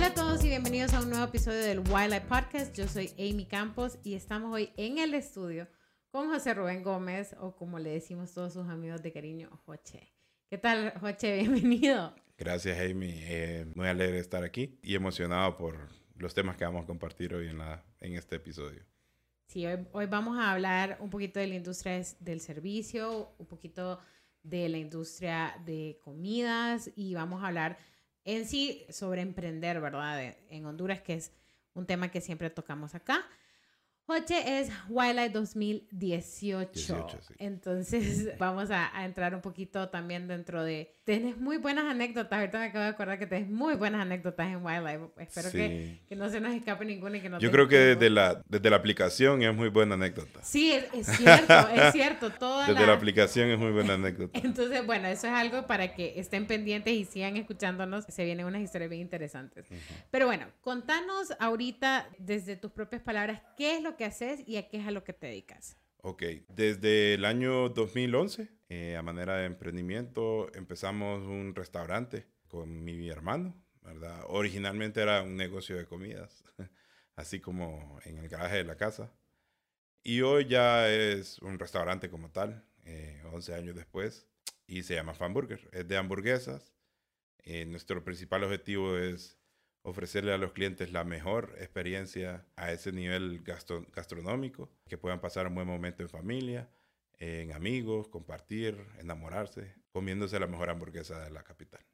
Hola a todos y bienvenidos a un nuevo episodio del Wildlife Podcast. Yo soy Amy Campos y estamos hoy en el estudio con José Rubén Gómez o como le decimos todos sus amigos de cariño, Joche. ¿Qué tal, Joche? Bienvenido. Gracias, Amy. Eh, muy alegre de estar aquí y emocionado por los temas que vamos a compartir hoy en, la, en este episodio. Sí, hoy, hoy vamos a hablar un poquito de la industria del servicio, un poquito de la industria de comidas y vamos a hablar en sí sobre emprender, ¿verdad? En Honduras, que es un tema que siempre tocamos acá. Joche es Wildlife 2018. 18, sí. Entonces vamos a, a entrar un poquito también dentro de... Tienes muy buenas anécdotas. Ahorita me acabo de acordar que tienes muy buenas anécdotas en Wildlife. Espero que, Sí. que no se nos escape ninguna y que no Yo creo que desde la, desde la aplicación es muy buena anécdota. Sí, es, es cierto, es cierto. Toda Desde la... la aplicación es muy buena anécdota. Entonces, bueno, eso es algo para que estén pendientes y sigan escuchándonos. Se vienen unas historias bien interesantes. Pero bueno, contanos ahorita desde tus propias palabras qué es lo que haces y a qué es a lo que te dedicas. Ok, desde el año 2011, eh, a manera de emprendimiento, empezamos un restaurante con mi hermano, ¿verdad? Originalmente era un negocio de comidas, así como en el garaje de la casa. Y hoy ya es un restaurante como tal, eh, 11 años después, y se llama Fanburger. Es de hamburguesas. Eh, nuestro principal objetivo es ofrecerle a los clientes la mejor experiencia a ese nivel gastro- gastronómico, que puedan pasar un buen momento en familia, en amigos, compartir, enamorarse, comiéndose la mejor hamburguesa de la capital.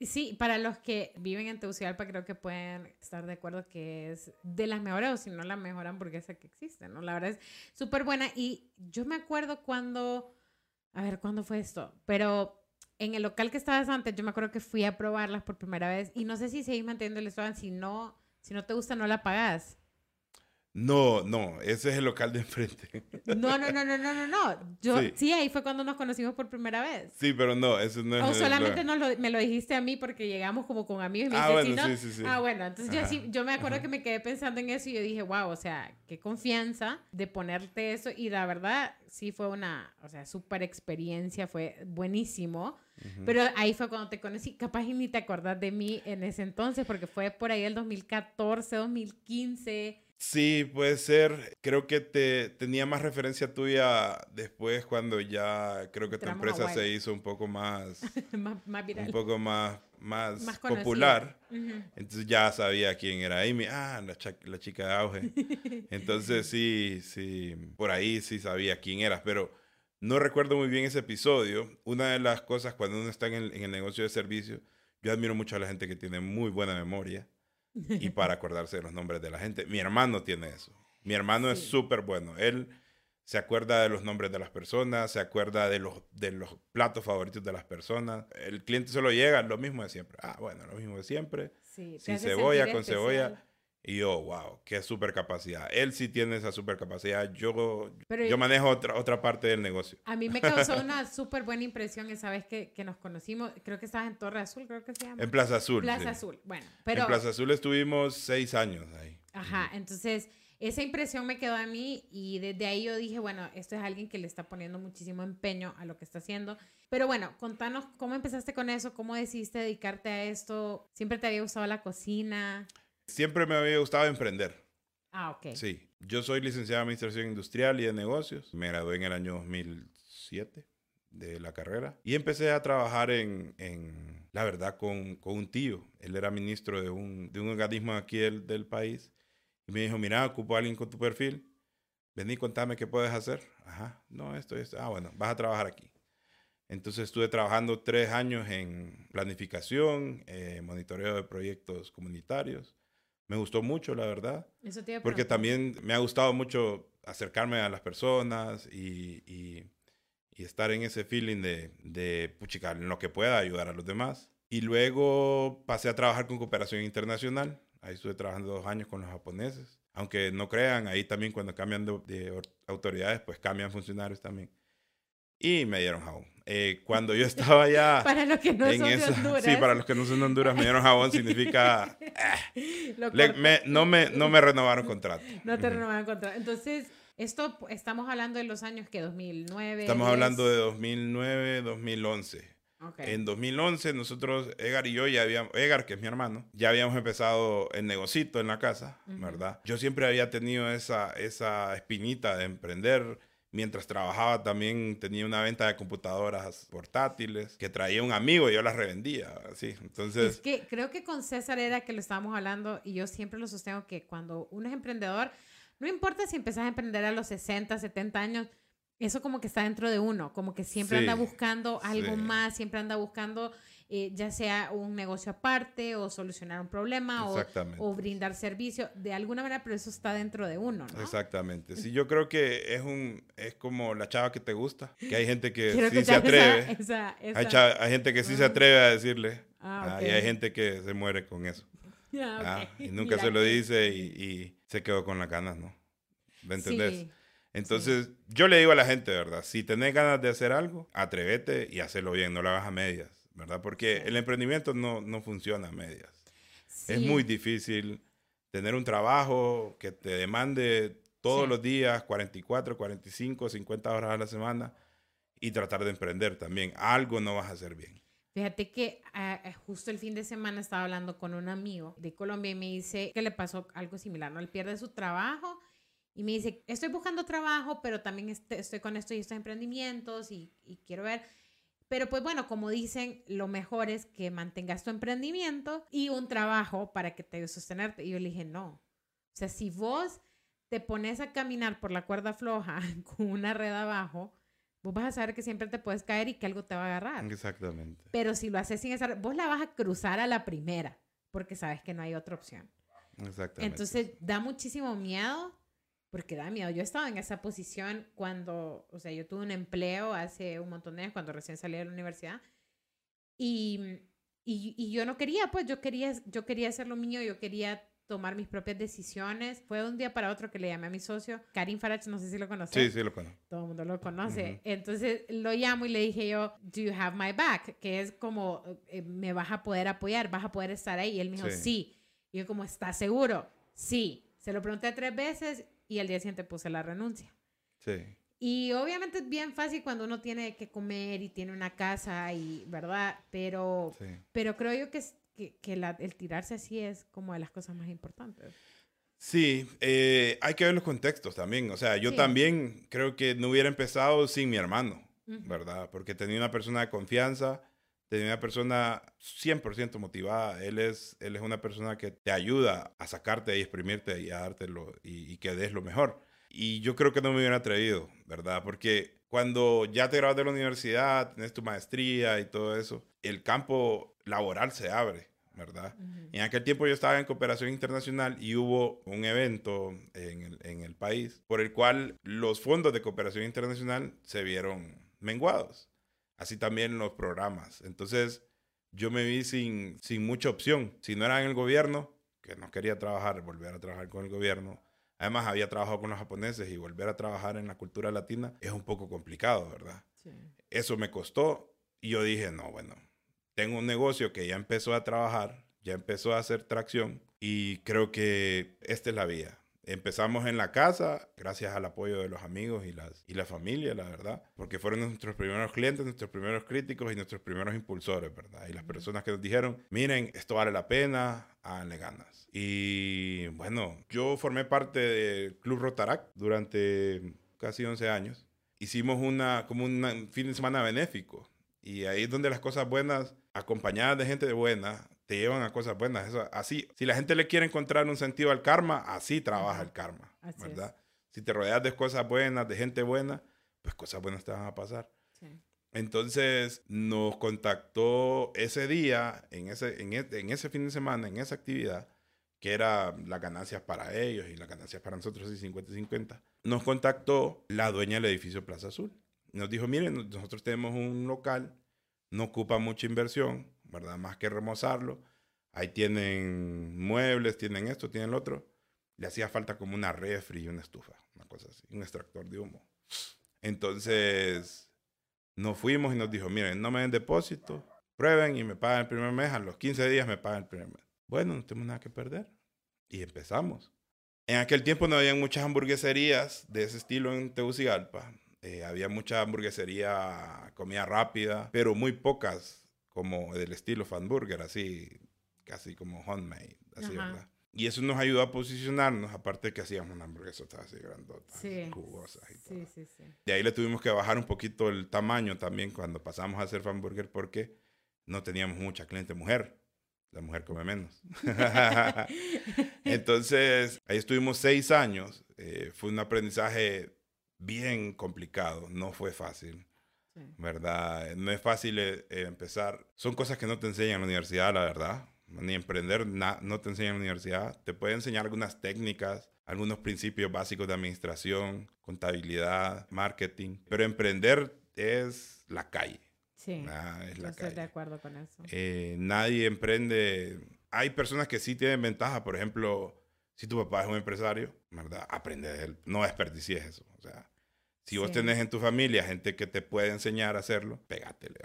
Sí, para los que viven en Tegucigalpa creo que pueden estar de acuerdo que es de las mejores o si no la mejor hamburguesa que existe, ¿no? La verdad es súper buena y yo me acuerdo cuando, a ver, ¿cuándo fue esto? Pero en el local que estabas antes, yo me acuerdo que fui a probarlas por primera vez y no sé si seguís manteniendo el eslogan, si no, si no te gusta no la pagas. No, no, ese es el local de enfrente. No, no, no, no, no, no, no. Yo, sí. Sí. ahí fue cuando nos conocimos por primera vez. Sí, pero no, ese no es O solamente nos lo- me lo dijiste a mí porque llegamos como con amigos y me Ah, bueno, "Si no, sí, sí, sí. Ah, bueno, entonces yo sí, yo me acuerdo que me quedé pensando en eso y yo dije, wow, o sea, qué confianza de ponerte eso y la verdad sí fue una, o sea, súper experiencia, fue buenísimo, pero ahí fue cuando te conocí, capaz y ni te acordás de mí en ese entonces porque fue por ahí el 2014, 2015. Sí, puede ser. Creo que te tenía más referencia tuya después cuando ya creo que tu Entramos empresa se hizo un poco más, más, más viral. un poco más, más, popular. Entonces ya sabía quién era Amy. Ah, la, la chica de auge. Entonces sí, sí, por ahí sí sabía quién eras, pero no recuerdo muy bien ese episodio. Una de las cosas cuando uno está en el, en el negocio de servicio, yo admiro mucho a la gente que tiene muy buena memoria y para acordarse de los nombres de la gente. Mi hermano tiene eso. Mi hermano es súper bueno. Él se acuerda de los nombres de las personas, se acuerda de los, de los platos favoritos de las personas. El cliente solo llega, lo mismo de siempre. Ah, bueno, lo mismo de siempre Sí, sin cebolla, con cebolla. Y yo, wow, qué super capacidad. Él sí tiene esa super capacidad. Yo, Pero- yo manejo otra, otra parte del negocio. A mí me causó una súper buena impresión esa vez que, que nos conocimos. Creo que estabas en Torre Azul, creo que se llama. En Plaza Azul. Plaza sí. Azul. Bueno, pero. En Plaza Azul estuvimos seis años ahí. Ajá, entonces esa impresión me quedó a mí y desde ahí yo dije, bueno, esto es alguien que le está poniendo muchísimo empeño a lo que está haciendo. Pero bueno, contanos cómo empezaste con eso, cómo decidiste dedicarte a esto. ¿Siempre te había gustado la cocina? Siempre me había gustado emprender. Ah, ok. Sí. Yo soy licenciado en Administración Industrial y de Negocios. Me gradué en el año 2007 de la carrera. Y empecé a trabajar en, en la verdad, con, con un tío. Él era ministro de un, de un organismo aquí del, del país. Y me dijo, mira, ocupo a alguien con tu perfil. Vení, contame qué puedes hacer. Ajá, no, esto es... Ah, bueno, vas a trabajar aquí. Entonces estuve trabajando tres años en planificación, eh, monitoreo de proyectos comunitarios. Me gustó mucho, la verdad. Eso te Porque también me ha gustado mucho acercarme a las personas y, y- y estar en ese feeling de, de puchica, en lo que pueda ayudar a los demás. Y luego pasé a trabajar con cooperación internacional. Ahí estuve trabajando dos años con los japoneses. Aunque no crean, ahí también cuando cambian de, de or- autoridades, pues cambian funcionarios también. Y me dieron jabón. Eh, cuando yo estaba ya Para los que no en son de esa... Honduras. Sí, para los que no son de Honduras, me dieron jabón significa... lo le- me- no, me, no me renovaron contrato. No te renovaron contrato. Entonces, esto estamos hablando de los años que 2009. Estamos 10. hablando de 2009, 2011. En 2011 nosotros, Edgar y yo ya habíamos, Edgar que es mi hermano, ya habíamos empezado el negocito en la casa, ¿verdad? Yo siempre había tenido esa, esa espinita de emprender. Mientras trabajaba también tenía una venta de computadoras portátiles que traía un amigo y yo las revendía, así. Entonces... Es que creo que con César era que lo estábamos hablando y yo siempre lo sostengo que cuando uno es emprendedor, no importa si empezás a emprender a los 60, 70 años, eso como que está dentro de uno, como que siempre anda buscando algo más, siempre anda buscando eh, ya sea un negocio aparte o solucionar un problema o, o, brindar servicio de alguna manera, pero eso está dentro de uno, ¿no? Exactamente. Sí, yo creo que es un es como la chava que te gusta, que hay gente que sí se atreve. Hay, gente que sí se atreve a decirle. Ah, ah, y hay gente que se muere con eso. Ah, y nunca se lo dice y, y, se quedó con las ganas, ¿no? ¿Me entendés? Entonces, yo le digo a la gente, ¿verdad? Si tenés ganas de hacer algo, atrévete y hazlo bien, no lo hagas a medias, ¿verdad? Porque el emprendimiento no, no funciona a medias. Es muy difícil tener un trabajo que te demande todos los días 44, 45, 50 horas a la semana y tratar de emprender también. Algo no vas a hacer bien. Fíjate que ah, eh, justo el fin de semana estaba hablando con un amigo de Colombia y me dice que le pasó algo similar, ¿no? Él pierde su trabajo y me dice, estoy buscando trabajo, pero también este, estoy con esto y estos emprendimientos y, y quiero ver. Pero pues bueno, como dicen, lo mejor es que mantengas tu emprendimiento y un trabajo para que te ayude a sostenerte. Y yo le dije, no. O sea, si vos te pones a caminar por la cuerda floja con una red abajo, vos vas a saber que siempre te puedes caer y que algo te va a agarrar. Exactamente. Pero si lo haces sin esa, vos la vas a cruzar a la primera, porque sabes que no hay otra opción. Exactamente. Entonces da muchísimo miedo porque da miedo. Yo estaba en esa posición cuando, o sea, yo tuve un empleo hace un montón de años, cuando recién salí de la universidad, y, y, y, yo no quería, pues yo quería, yo quería hacer lo mío, yo quería tomar mis propias decisiones. Fue un día para otro que le llamé a mi socio, Karim Farach, no sé si lo conoces. Sí, sí lo conozco. Todo el mundo lo conoce. Entonces lo llamo y le dije yo, do you have my back? Que es como, eh, me vas a poder apoyar, vas a poder estar ahí. Y él me dijo, sí. sí. Y yo como, ¿estás seguro? Sí. Se lo pregunté tres veces y al día siguiente puse la renuncia. Sí. Y obviamente es bien fácil cuando uno tiene que comer y tiene una casa y, ¿verdad? Pero, pero creo yo que, que, que la, el tirarse así es como de las cosas más importantes. Sí, eh, hay que ver los contextos también. O sea, yo también creo que no hubiera empezado sin mi hermano, ¿verdad? Porque tenía una persona de confianza, tenía una persona 100% motivada. Él es, él es una persona que te ayuda a sacarte y exprimirte y a dártelo y, y que des lo mejor. Y yo creo que no me hubiera atrevido, ¿verdad? Porque cuando ya te grabas de la universidad, tienes tu maestría y todo eso, el campo laboral se abre, ¿verdad? En aquel tiempo yo estaba en cooperación internacional y hubo un evento en el, en el país por el cual los fondos de cooperación internacional se vieron menguados así también los programas. Entonces, yo me vi sin, sin mucha opción. Si no era en el gobierno, que no quería trabajar, volver a trabajar con el gobierno. Además, había trabajado con los japoneses y volver a trabajar en la cultura latina es un poco complicado, ¿verdad? Eso me costó y yo dije, no, bueno, tengo un negocio que ya empezó a trabajar, ya empezó a hacer tracción y creo que esta es la vía. Empezamos en la casa, gracias al apoyo de los amigos y, las, y la familia, la verdad, porque fueron nuestros primeros clientes, nuestros primeros críticos y nuestros primeros impulsores, ¿verdad? Y las personas que nos dijeron, miren, esto vale la pena, háganle ganas. Y bueno, yo formé parte del Club Rotarac durante casi 11 años. Hicimos una, como un fin de semana benéfico. Y ahí es donde las cosas buenas, acompañadas de gente buena, te llevan a cosas buenas. Eso, así, si la gente le quiere encontrar un sentido al karma, así trabaja el karma, ¿verdad? Si te rodeas de cosas buenas, de gente buena, pues cosas buenas te van a pasar. Entonces nos contactó ese día, en ese, en, e, en, ese fin de semana, en esa actividad, que era las ganancias para ellos y las ganancias para nosotros, y 50-50. Nos contactó la dueña del edificio Plaza Azul. Nos dijo, miren, nosotros tenemos un local, no ocupa mucha inversión, ¿verdad? Más que remozarlo. Ahí tienen muebles, tienen esto, tienen lo otro. Le hacía falta como una refri y una estufa, una cosa así, un extractor de humo. Entonces, nos fuimos y nos dijo, miren, no me den depósito, prueben y me pagan el primer mes, a los 15 días me pagan el primer mes. Bueno, no tenemos nada que perder. Y empezamos. En aquel tiempo no había muchas hamburgueserías de ese estilo en Tegucigalpa. Eh, había mucha hamburguesería, comida rápida, pero muy pocas como del estilo fanburger, así, casi como homemade, así, ¿verdad? Y eso nos ayudó a posicionarnos, aparte de que hacíamos una hamburguesa así grandota, jugosa y todo. Sí, sí, de ahí le tuvimos que bajar un poquito el tamaño también cuando pasamos a hacer fanburger porque no teníamos mucha cliente mujer. La mujer come menos. Entonces, ahí estuvimos seis años. Eh, fue un aprendizaje bien complicado, no fue fácil. ¿Verdad? No es fácil eh, empezar. Son cosas que no te enseñan en la universidad, la verdad ni emprender no te enseñan en la universidad. Te puede enseñar algunas técnicas, algunos principios básicos de administración, contabilidad, marketing, pero emprender es la calle. Sí, es la estoy de acuerdo con eso. Eh, nadie emprende. Hay personas que sí tienen ventaja, por ejemplo, si tu papá es un empresario, ¿verdad? Aprende de él, no desperdicies eso. O sea, si vos tenés en tu familia gente que te puede enseñar a hacerlo, pégatele.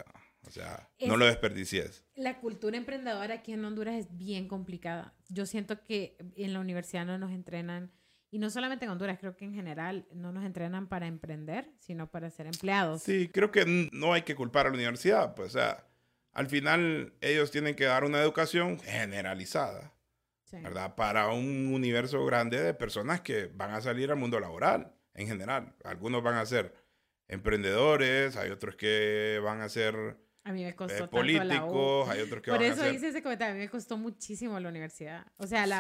O sea, no lo desperdicies. La cultura emprendedora aquí en Honduras es bien complicada. Yo siento que en la universidad no nos entrenan, y no solamente en Honduras, creo que en general no nos entrenan para emprender, sino para ser empleados. Sí, creo que no hay que culpar a la universidad. Pues, o sea, al final ellos tienen que dar una educación generalizada, ¿verdad? Para un universo grande de personas que van a salir al mundo laboral en general. Algunos van a ser emprendedores, hay otros que van a ser a mí me costó eh, políticos, hay otros que Por eso hice ese comentario, a mí me costó muchísimo la universidad. O sea, la,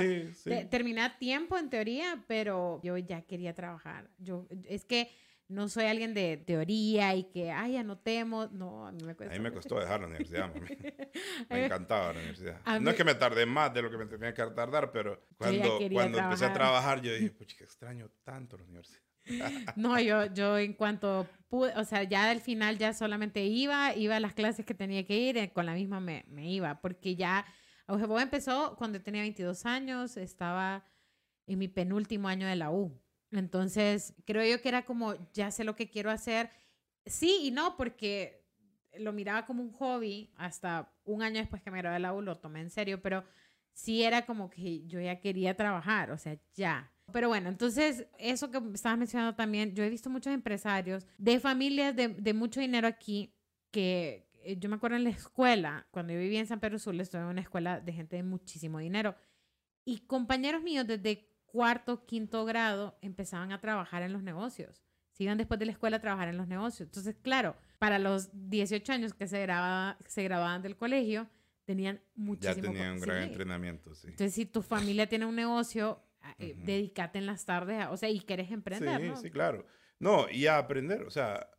terminé a tiempo en teoría, pero yo ya quería trabajar. Yo, es que no soy alguien de teoría y que, ay, anotemos. No, a mí me costó. A mí me costó dejar la universidad, me encantaba la universidad. no es que me tardé más de lo que me tenía que tardar, pero cuando, cuando empecé a trabajar, yo dije, pucha, qué extraño tanto la universidad. No, yo, yo en cuanto pude, o sea, ya al final ya solamente iba, iba a las clases que tenía que ir, eh, con la misma me, me iba, porque ya, Aujebo empezó cuando tenía 22 años, estaba en mi penúltimo año de la U. Entonces, creo yo que era como, ya sé lo que quiero hacer. Sí y no, porque lo miraba como un hobby, hasta un año después que me gradué de la U lo tomé en serio, pero sí era como que yo ya quería trabajar, o sea, ya, pero bueno, entonces, eso que estabas mencionando también, yo he visto muchos empresarios de familias de, de mucho dinero aquí que eh, yo me acuerdo en la escuela, cuando yo vivía en San Pedro Sur, estuve en una escuela de gente de muchísimo dinero. Y compañeros míos desde cuarto, quinto grado empezaban a trabajar en los negocios. Se iban después de la escuela a trabajar en los negocios. Entonces, claro, para los 18 años que se, grababa, se grababan del colegio, tenían muchísimo... Ya tenían un gran entrenamiento, sí. Entonces, si tu familia tiene un negocio, eh, dedícate en las tardes, o sea, y quieres emprender, sí, ¿no? Sí, claro. No, y a aprender, o sea,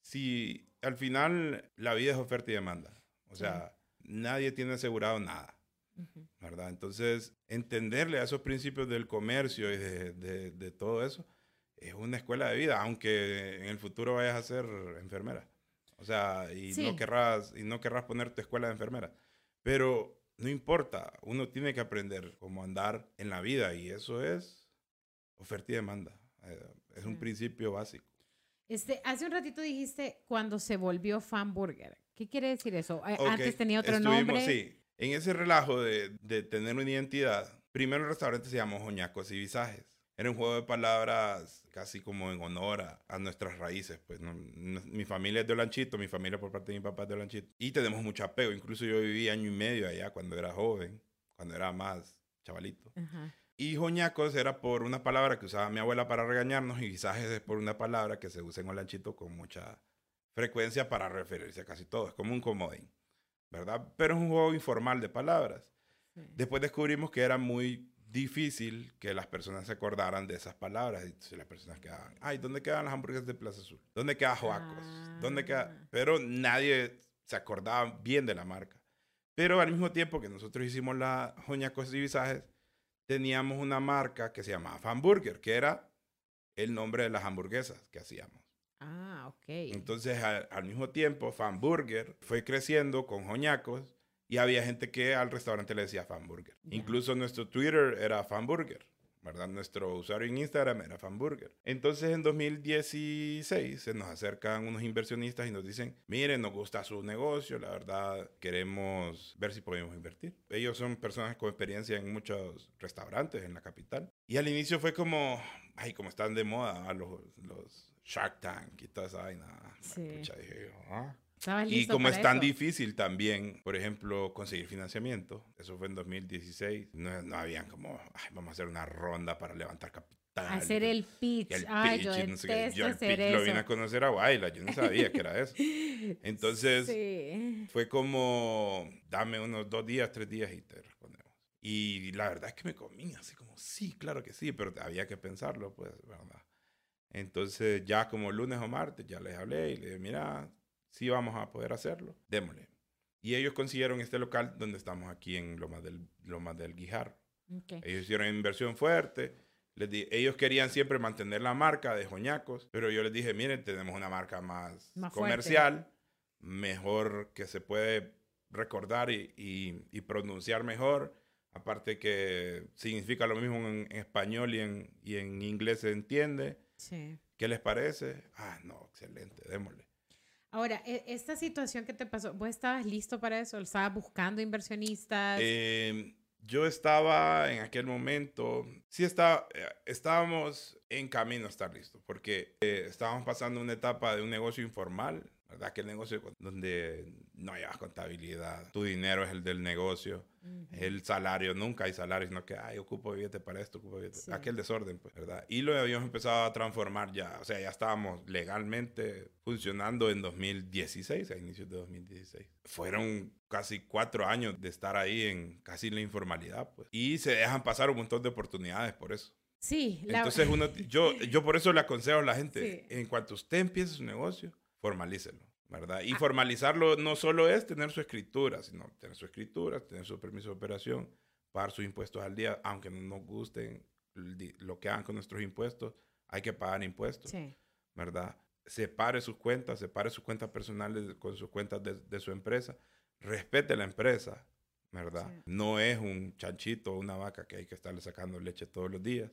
si al final la vida es oferta y demanda, o sea, nadie tiene asegurado nada, ¿verdad? Entonces, entenderle a esos principios del comercio y de, de, todo eso es una escuela de vida, aunque en el futuro vayas a ser enfermera. O sea, y, no, querrás, y no querrás poner tu escuela de enfermera. Pero no importa, uno tiene que aprender cómo andar en la vida y eso es oferta y demanda. Eh, es un principio básico. Este, hace un ratito dijiste cuando se volvió fan burger. ¿Qué quiere decir eso? Eh, antes tenía otro nombre. Sí, en ese relajo de, de, tener una identidad, primero el restaurante se llamó Joñacos y Visajes. Era un juego de palabras casi como en honor a, nuestras raíces. Pues, mi familia es de Olanchito, mi familia por parte de mi papá es de Olanchito. Y tenemos mucho apego. Incluso yo viví año y medio allá cuando era joven, cuando era más chavalito. Y joñacos era por una palabra que usaba mi abuela para regañarnos y visajes es por una palabra que se usa en Olanchito con mucha frecuencia para referirse a casi todo. Es como un comodín, ¿verdad? Pero es un juego informal de palabras. Después descubrimos que era muy difícil que las personas se acordaran de esas palabras. Y las personas quedaban, ay, ¿dónde quedan las hamburguesas de Plaza Azul? ¿Dónde queda Joacos? ¿Dónde queda? Ah. Pero nadie se acordaba bien de la marca. Pero al mismo tiempo que nosotros hicimos la Joñacos y Visajes, teníamos una marca que se llamaba Fanburger, que era el nombre de las hamburguesas que hacíamos. Ah, ok. Entonces, al, mismo tiempo, Fanburger fue creciendo con Joñacos y había gente que al restaurante le decía fanburger. Incluso nuestro Twitter era fanburger, ¿verdad? Nuestro usuario en Instagram era fanburger. Entonces en 2016 se nos acercan unos inversionistas y nos dicen, miren, nos gusta su negocio, la verdad queremos ver si podemos invertir. Ellos son personas con experiencia en muchos restaurantes en la capital. Y al inicio fue como, ay, como están de moda los, los Shark Tank y toda esa vaina. Sí. Pucha, dije ¿ah? ¿Estabas Y como es tan eso? difícil también, por ejemplo, conseguir financiamiento, eso fue en 2016, no, no habían como, "Ay, vamos a hacer una ronda para levantar capital. Hacer el pitch. el Ay, pitch yo y no sé qué. Yo el pitch lo vine eso. a conocer a Guayla, yo no sabía que era eso. Entonces, Sí. fue como, dame unos dos días, tres días y te respondemos. Y la verdad es que me comí así como, sí, claro que sí, pero había que pensarlo, pues, ¿verdad? Entonces, ya como lunes o martes, ya les hablé y les dije, mira, sí vamos a poder hacerlo, démosle. Y ellos consiguieron este local donde estamos aquí en Loma del, Loma del Guijar. Ok. Ellos hicieron inversión fuerte. Les di- ellos querían siempre mantener la marca de Joñacos, pero yo les dije, miren, tenemos una marca más, Más fuerte. comercial, mejor que se puede recordar y, y- y pronunciar mejor. Aparte que significa lo mismo en, en español y en, y en inglés se entiende. Sí. ¿Qué les parece? Ah, no, excelente, démosle. Ahora, e- esta situación que te pasó, ¿vos estabas listo para eso? ¿Estabas buscando inversionistas? Eh, yo estaba en aquel momento, sí estaba, eh, estábamos en camino a estar listos, porque eh, estábamos pasando una etapa de un negocio informal, ¿verdad? Aquel negocio donde no hay contabilidad, tu dinero es el del negocio, Ujú. el salario, nunca hay salario, sino que, ay, ocupo billete para esto, ocupo billete. Sí. Aquel desorden, pues, ¿verdad? Y lo habíamos empezado a transformar ya, o sea, ya estábamos legalmente funcionando en 2016, a inicios de 2016. Fueron casi cuatro años de estar ahí en casi la informalidad, pues. Y se dejan pasar un montón de oportunidades por eso. Sí, la- Entonces, uno, yo, yo por eso le aconsejo a la gente, Sí. en cuanto usted empiece su negocio, formalícelo, ¿verdad? Y Ah. formalizarlo no solo es tener su escritura, sino tener su escritura, tener su permiso de operación, pagar sus impuestos al día, aunque no nos gusten lo que hagan con nuestros impuestos, hay que pagar impuestos, sí. ¿verdad? Separe sus cuentas, separe sus cuentas personales con sus cuentas de, de su empresa, respete la empresa, ¿verdad? Sí. No es un chanchito o una vaca que hay que estarle sacando leche todos los días.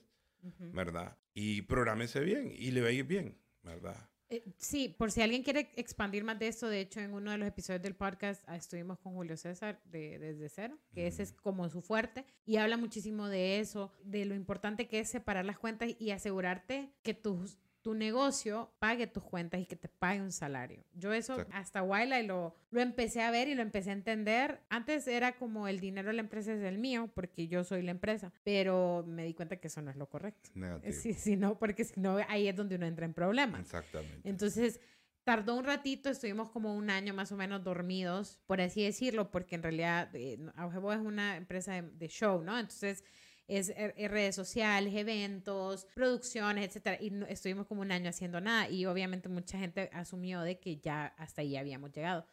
¿verdad? Y prográmese bien y le ir bien, ¿verdad? Eh, sí, por si alguien quiere expandir más de esto, de hecho, en uno de los episodios del podcast ah, estuvimos con Julio César de Desde Cero, que ese es como su fuerte, y habla muchísimo de eso, de lo importante que es separar las cuentas y asegurarte que tus- tu negocio pague tus cuentas y que te pague un salario. Yo eso Exacto. hasta Waila y lo, lo empecé a ver y lo empecé a entender. Antes era como el dinero de la empresa es el mío, porque yo soy la empresa, pero me di cuenta que eso no es lo correcto. Negativo. Sí, sí, no, porque si no, ahí es donde uno entra en problemas. Exactamente. Entonces, tardó un ratito, estuvimos como un año más o menos dormidos, por así decirlo, porque en realidad eh, Aujebo es una empresa de, de show, ¿no? Entonces, es, eh, eh, redes sociales, eventos, producciones, etcétera, y no- estuvimos como un año haciendo nada, y obviamente mucha gente asumió de que ya hasta ahí habíamos llegado,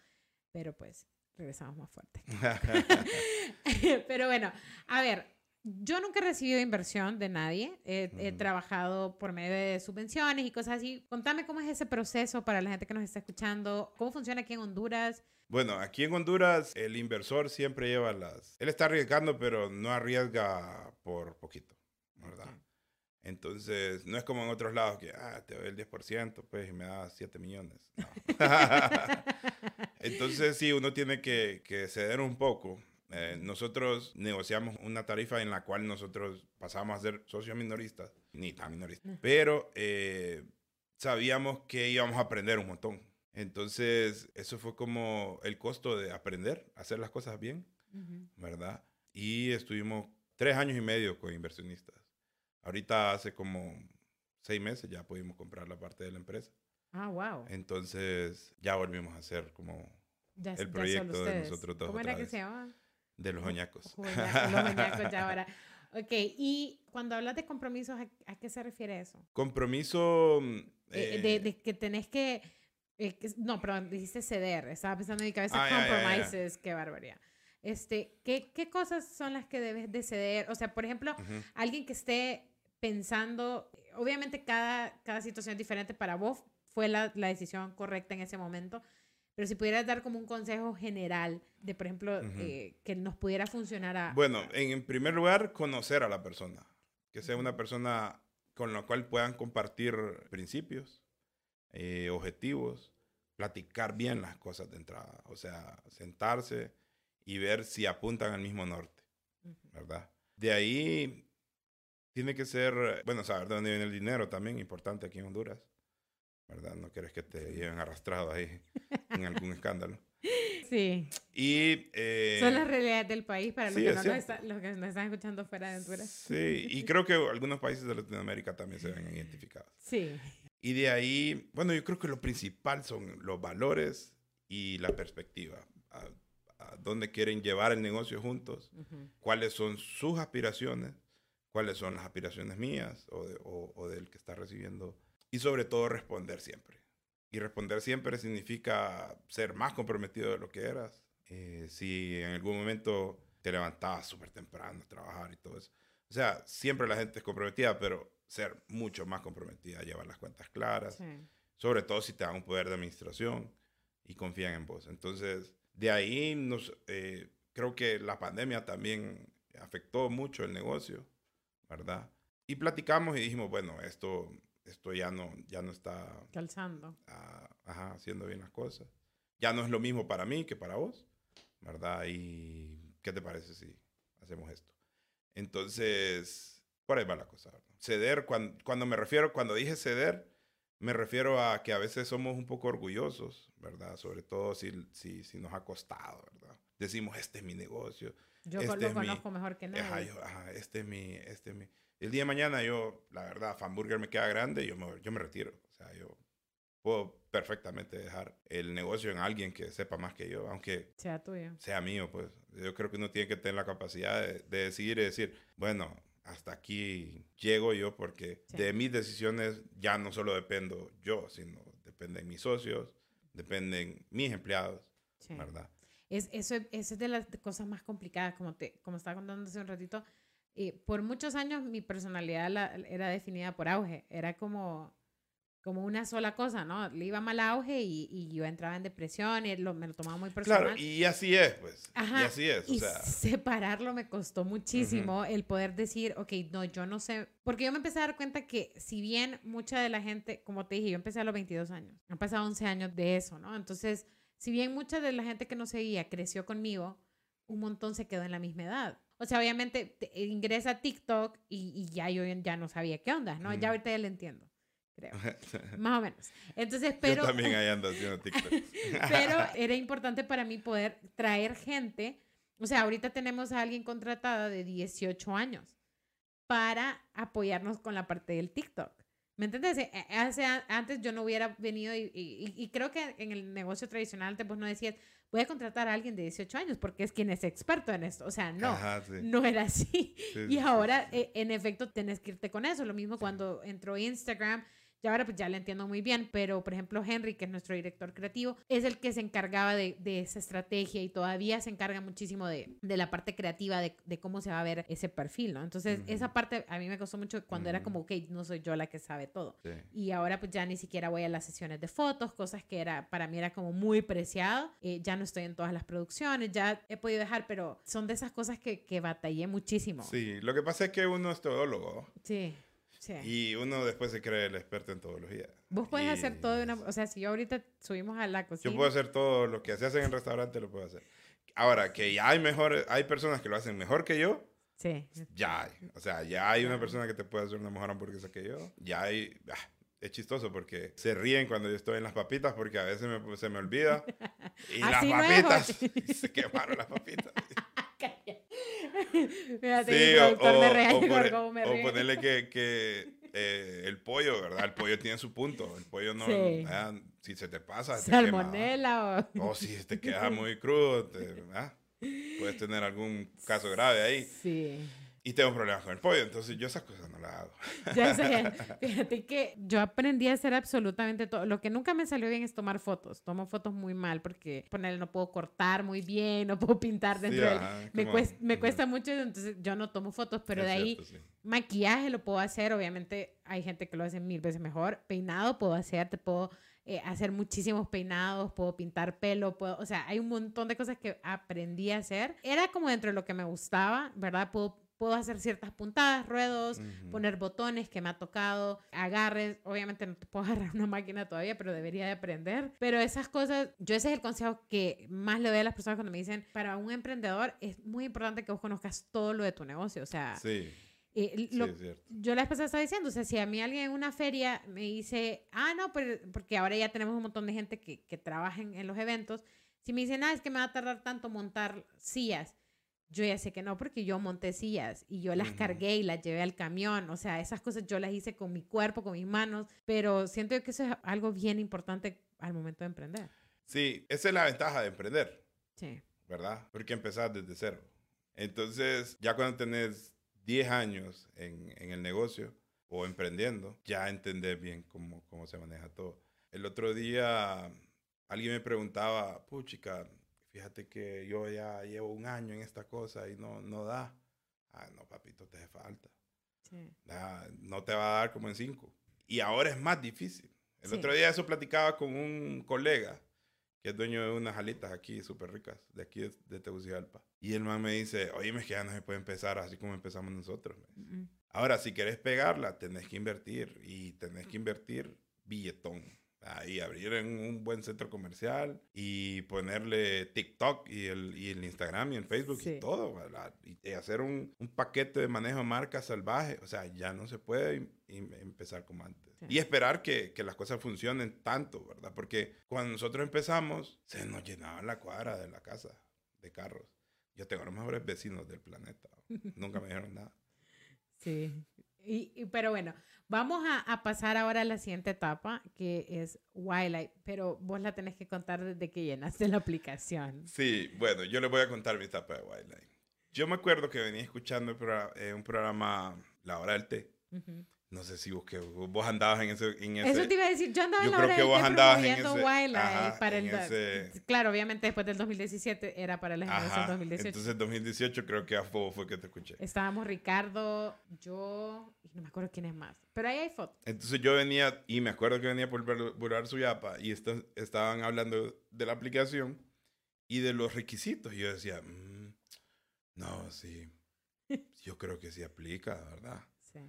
pero pues regresamos más fuerte. Pero bueno, a ver, yo nunca he recibido inversión de nadie. He, trabajado por medio de subvenciones y cosas así. Contame cómo es ese proceso para la gente que nos está escuchando. ¿Cómo funciona aquí en Honduras? bueno, aquí en Honduras el inversor siempre lleva las... Él está arriesgando, pero no arriesga por poquito, ¿verdad? Entonces, no es como en otros lados que, ah, te doy el 10%, pues, y me das 7 millones. No. Entonces, sí, uno tiene que, que ceder un poco. Eh, nosotros negociamos una tarifa en la cual nosotros pasamos a ser socios minoristas, ni tan minoristas, No. pero eh, sabíamos que íbamos a aprender un montón. Entonces, eso fue como el costo de aprender hacer las cosas bien, Ujú. ¿verdad? Y estuvimos tres años y medio con inversionistas. Ahorita hace como seis meses ya pudimos comprar la parte de la empresa. Ah, wow. Entonces, ya volvimos a hacer como Ya- el proyecto de nosotros dos ¿Cómo era que vez. se llama? De los joñacos. Joña- Los joñacos ya ahora. Ok, y cuando hablas de compromisos, ¿a, a qué se refiere eso? Compromiso. mm, Eh, eh, de, de que tenés que, eh, No, perdón, dijiste ceder. Estaba pensando en mi cabeza Ah, compromises. Qué barbaridad. Este, ¿qué, ¿Qué cosas son las que debes de ceder? O sea, por ejemplo, alguien que esté pensando, obviamente cada, cada situación es diferente para vos, fue la, la decisión correcta en ese momento, pero si pudieras dar como un consejo general de, por ejemplo, eh, que nos pudiera funcionar a... Bueno, en, en primer lugar, conocer a la persona. Que sea una persona con la cual puedan compartir principios, eh, objetivos, platicar bien las cosas de entrada. O sea, sentarse y ver si apuntan al mismo norte. ¿verdad? De ahí tiene que ser, bueno, saber de dónde viene el dinero también, importante aquí en Honduras. ¿verdad? No quieres que te lleven arrastrado ahí en algún escándalo. Sí. Y... eh, Son las realidades del país para los, sí, que es no nos, cierto. está- los que nos están escuchando fuera de Honduras. Sí, y creo que algunos países de Latinoamérica también se ven identificados. Sí. Y de ahí, bueno, yo creo que lo principal son los valores y la perspectiva. A, a dónde quieren llevar el negocio juntos, Ujú. cuáles son sus aspiraciones, cuáles son las aspiraciones mías o, de- o- o del que está recibiendo. Y sobre todo responder siempre. Y responder siempre significa ser más comprometido de lo que eras. Eh, si en algún momento te levantabas súper temprano a trabajar y todo eso. O sea, siempre la gente es comprometida, pero ser mucho más comprometida, llevar las cuentas claras, Sí. sobre todo si te dan un poder de administración y confían en vos. Entonces, de ahí nos, eh, creo que la pandemia también afectó mucho el negocio, ¿verdad? Y platicamos y dijimos, bueno, esto, esto ya, no, ya no está Calzando. ah, ajá, haciendo bien las cosas. Ya no es lo mismo para mí que para vos, ¿verdad? Y ¿qué te parece si hacemos esto? Entonces, por ahí va la cosa. ¿verdad? Ceder, cuando, cuando me refiero, cuando dije ceder, me refiero a que a veces somos un poco orgullosos, ¿verdad? Sobre todo si, si, si nos ha costado, ¿verdad? Decimos, este es mi negocio. Yo Este lo mi- conozco mejor que nadie. Ajá, yo, ajá, este es mi, este es mi. El día de mañana yo, la verdad, Fanburger me queda grande y yo me, yo me retiro. O sea, yo puedo perfectamente dejar el negocio en alguien que sepa más que yo, aunque Sea tuyo. sea mío, pues. Yo creo que uno tiene que tener la capacidad de, de decidir y decir, bueno, hasta aquí llego yo porque Sí. de mis decisiones ya no solo dependo yo, sino dependen mis socios, dependen mis empleados, Sí. ¿verdad? Es, eso, es- eso es de las cosas más complicadas, como, te, como estaba contando hace un ratito. Eh, por muchos años mi personalidad la- era definida por auge. Era como, como una sola cosa, ¿no? Le iba mal auge y, y yo entraba en depresión y lo- me lo tomaba muy personal. Claro, y así es, pues. Ajá, Y así es, o Y sea. separarlo me costó muchísimo el poder decir, ok, no, yo no sé, porque yo me empecé a dar cuenta que si bien mucha de la gente, como te dije, yo empecé a los 22 años, han pasado 11 años de eso, ¿no? Entonces, si bien mucha de la gente que nos seguía creció conmigo, un montón se quedó en la misma edad. O sea, obviamente te- ingresa a TikTok y, y ya yo ya no sabía qué onda, ¿no? Ujú. Ya ahorita ya lo entiendo, creo. Más o menos. Entonces, pero... Yo también ahí ando haciendo TikTok. Pero era importante para mí poder traer gente. O sea, ahorita tenemos a alguien contratada de 18 años para apoyarnos con la parte del TikTok. ¿Me entiendes? Eh, eh, Hace, antes yo no hubiera venido y, y- y creo que en el negocio tradicional antes vos no decías, voy a contratar a alguien de 18 años porque es quien es experto en esto. O sea, no, Ajá, sí. no era así. Sí, sí, Y ahora, sí, eh, en efecto, tenés que irte con eso. Lo mismo cuando entró Instagram. Y ahora pues ya le entiendo muy bien, pero por ejemplo Henry, que es nuestro director creativo, es el que se encargaba de, de esa estrategia y todavía se encarga muchísimo de, de la parte creativa, de, de cómo se va a ver ese perfil, ¿no? Entonces, esa parte a mí me costó mucho cuando era como, ok, no soy yo la que sabe todo. Sí. Y ahora pues ya ni siquiera voy a las sesiones de fotos, cosas que era para mí era como muy preciado. Eh, ya no estoy en todas las producciones, ya he podido dejar, pero son de esas cosas que, que batallé muchísimo. Sí, lo que pasa es que uno es todólogo Sí, sí. y uno después se cree el experto en todología. Vos podés Y- hacer todo de una... O sea, si yo ahorita subimos a la cocina... Yo puedo hacer todo lo que se hace en el restaurante, lo puedo hacer. Ahora, que ya hay mejores, hay personas que lo hacen mejor que yo, Sí. ya hay. O sea, ya hay una persona que te puede hacer una mejor hamburguesa que yo. Ya hay... ah, es chistoso porque se ríen cuando yo estoy en las papitas porque a veces me- se me olvida. Y las Así no es, papitas... Se quemaron las papitas. Fíjate, Sí, o, me o- regaña o me o ponerle que, que eh, el pollo, ¿verdad? El pollo tiene su punto. El pollo no... Sí. ah, si se te pasa, se te quema. Salmonela o... O si te queda muy crudo, te- ah, puedes tener algún caso grave ahí. Sí. Y tengo problemas con el pollo, entonces yo esas cosas no las hago. Ya sé. Fíjate que yo aprendí a hacer absolutamente todo. Lo que nunca me salió bien es tomar fotos. Tomo fotos muy mal porque ponerle no puedo cortar muy bien, no puedo pintar dentro Sí, del... ajá, Me, cuesta, me ujú. cuesta mucho, entonces yo no tomo fotos, pero Es de ahí cierto, sí. Maquillaje lo puedo hacer, obviamente hay gente que lo hace mil veces mejor. Peinado puedo hacer, te puedo eh, hacer muchísimos peinados, puedo pintar pelo, puedo, o sea, hay un montón de cosas que aprendí a hacer. Era como dentro de lo que me gustaba, ¿verdad? Puedo, puedo hacer ciertas puntadas, ruedos, Ujú. poner botones que me ha tocado, agarres, obviamente no te puedo agarrar una máquina todavía, pero debería de aprender. Pero esas cosas, yo ese es el consejo que más le doy a las personas cuando me dicen, para un emprendedor es muy importante que vos conozcas todo lo de tu negocio, o sea, Sí, Eh, Sí, lo- es cierto. yo la vez estaba diciendo, o sea, si a mí alguien en una feria me dice, ah, no, pero, porque ahora ya tenemos un montón de gente que, que trabaja en, en los eventos, si me dicen, ah, es que me va a tardar tanto montar sillas, yo ya sé que no, porque yo monté sillas y yo las cargué y las llevé al camión, o sea, esas cosas yo las hice con mi cuerpo, con mis manos, pero siento que eso es algo bien importante al momento de emprender. Sí, esa es la ventaja de emprender. Sí, ¿verdad? Porque empezás desde cero. Entonces, ya cuando tenés 10 años en, en el negocio o emprendiendo, ya entendés bien cómo, cómo se maneja todo. El otro día alguien me preguntaba, puchica, fíjate que yo ya llevo un año en esta cosa y no, no da. Ah, no, papito, te hace falta. sí, Ah, no te va a dar como en cinco. Y ahora es más difícil. El Sí. otro día eso platicaba con un colega que es dueño de unas alitas aquí súper ricas, de aquí de, de Tegucigalpa. Y el man me dice, oye, es que ya no se puede empezar así como empezamos nosotros. me. Mm, Ahora, si querés pegarla, tenés que invertir y tenés que invertir billetón. Ahí abrir en un buen centro comercial y ponerle TikTok y el, y el Instagram y el Facebook Sí. y todo. ¿verdad? Y, hacer un, un paquete de manejo de marca salvaje. O sea, ya no se puede empezar como antes. Sí. Y esperar que, que las cosas funcionen tanto, ¿verdad? Porque cuando nosotros empezamos, se nos llenaba la cuadra de la casa de carros. Yo tengo los mejores vecinos del planeta. Nunca me dijeron nada. Sí. Y, y- pero bueno, vamos a, a pasar ahora a la siguiente etapa, que es Wildlife, pero vos la tenés que contar desde que llenaste la aplicación. Sí, bueno, yo les voy a contar mi etapa de Wildlife. Yo me acuerdo que venía escuchando el progra- eh, un programa, La Hora del Té. Ujú. No sé si vos, que vos andabas en ese... En ese Eso te iba a decir, yo andaba yo en la creo que vos andabas en ese- Wildlife ajá, para el en do- ese- Claro, obviamente después del 2017 era para la generación Ajá, 2018. entonces 2018 creo que a fue que te escuché. Estábamos Ricardo, yo, y no me acuerdo quién es más, pero ahí hay fotos. Entonces yo venía, y me acuerdo que venía por Boulevard Suyapa, y esta- estaban hablando de la aplicación y de los requisitos. Y yo decía, "Mm, no, sí, yo creo que sí aplica, ¿verdad? Sí.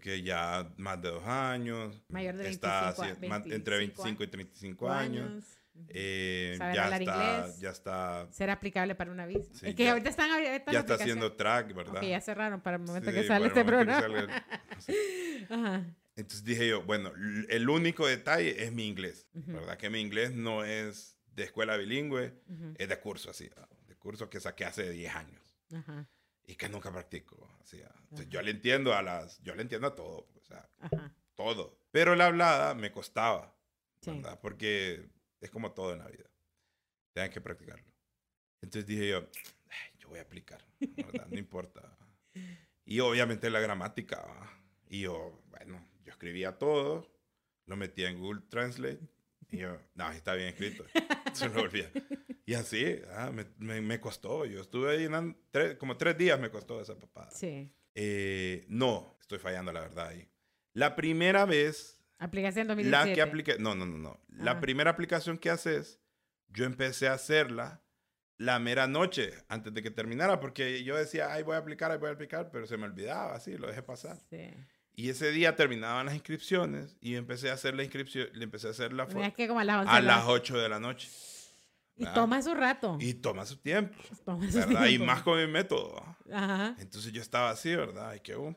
Porque ya más de dos años, Mayor de está 25 a- haci- más- entre 25 25 y 35 años, Ujú. eh, ya, está, inglés. ya está, Ser aplicable para una visa. Sí, es que ya- ahorita están ahorita ya está haciendo track, ¿verdad? Ok, ya cerraron para el momento Sí, que sale este programa. salga- sí. Ajá. Entonces dije yo, bueno, el único detalle es mi inglés, Ujú. ¿verdad? Que mi inglés no es de escuela bilingüe, Ujú. es de curso así, de curso que saqué hace 10 años Ajá. Y que nunca practico. ¿verdad? Entonces, Ajá. yo le entiendo a las, yo le entiendo a todo, o sea, Ajá. todo. Pero la hablada me costaba, Sí. ¿verdad? Porque es como todo en la vida, tienes que practicarlo. Entonces dije yo, "Ay, yo voy a aplicar, ¿verdad? No importa. Y obviamente la gramática, ¿va? y yo, bueno, yo escribía todo, lo metía en Google Translate, y yo, no, está bien escrito, se lo olvida. Y así, ah, me, me, me costó, yo estuve ahí en tres, como tres días me costó esa papada. Sí. Eh, no, estoy fallando la verdad ahí. La primera vez Aplicación la 2017. que apliqué, no, no, no, no. La Ah. primera aplicación que haces, yo empecé a hacerla la mera noche antes de que terminara, porque yo decía, ay, voy a aplicar, ay, voy a aplicar, pero se me olvidaba, así, lo dejé pasar. Sí. Y ese día terminaban las inscripciones y empecé a hacer la inscripción, le empecé a hacer la foto es que como a las 11 a las 8 de la noche. Y ¿verdad? toma su rato. Y toma su tiempo, Toma su ¿verdad? Y más con mi método. Ajá. Entonces yo estaba así, ¿verdad? Y qué hubo.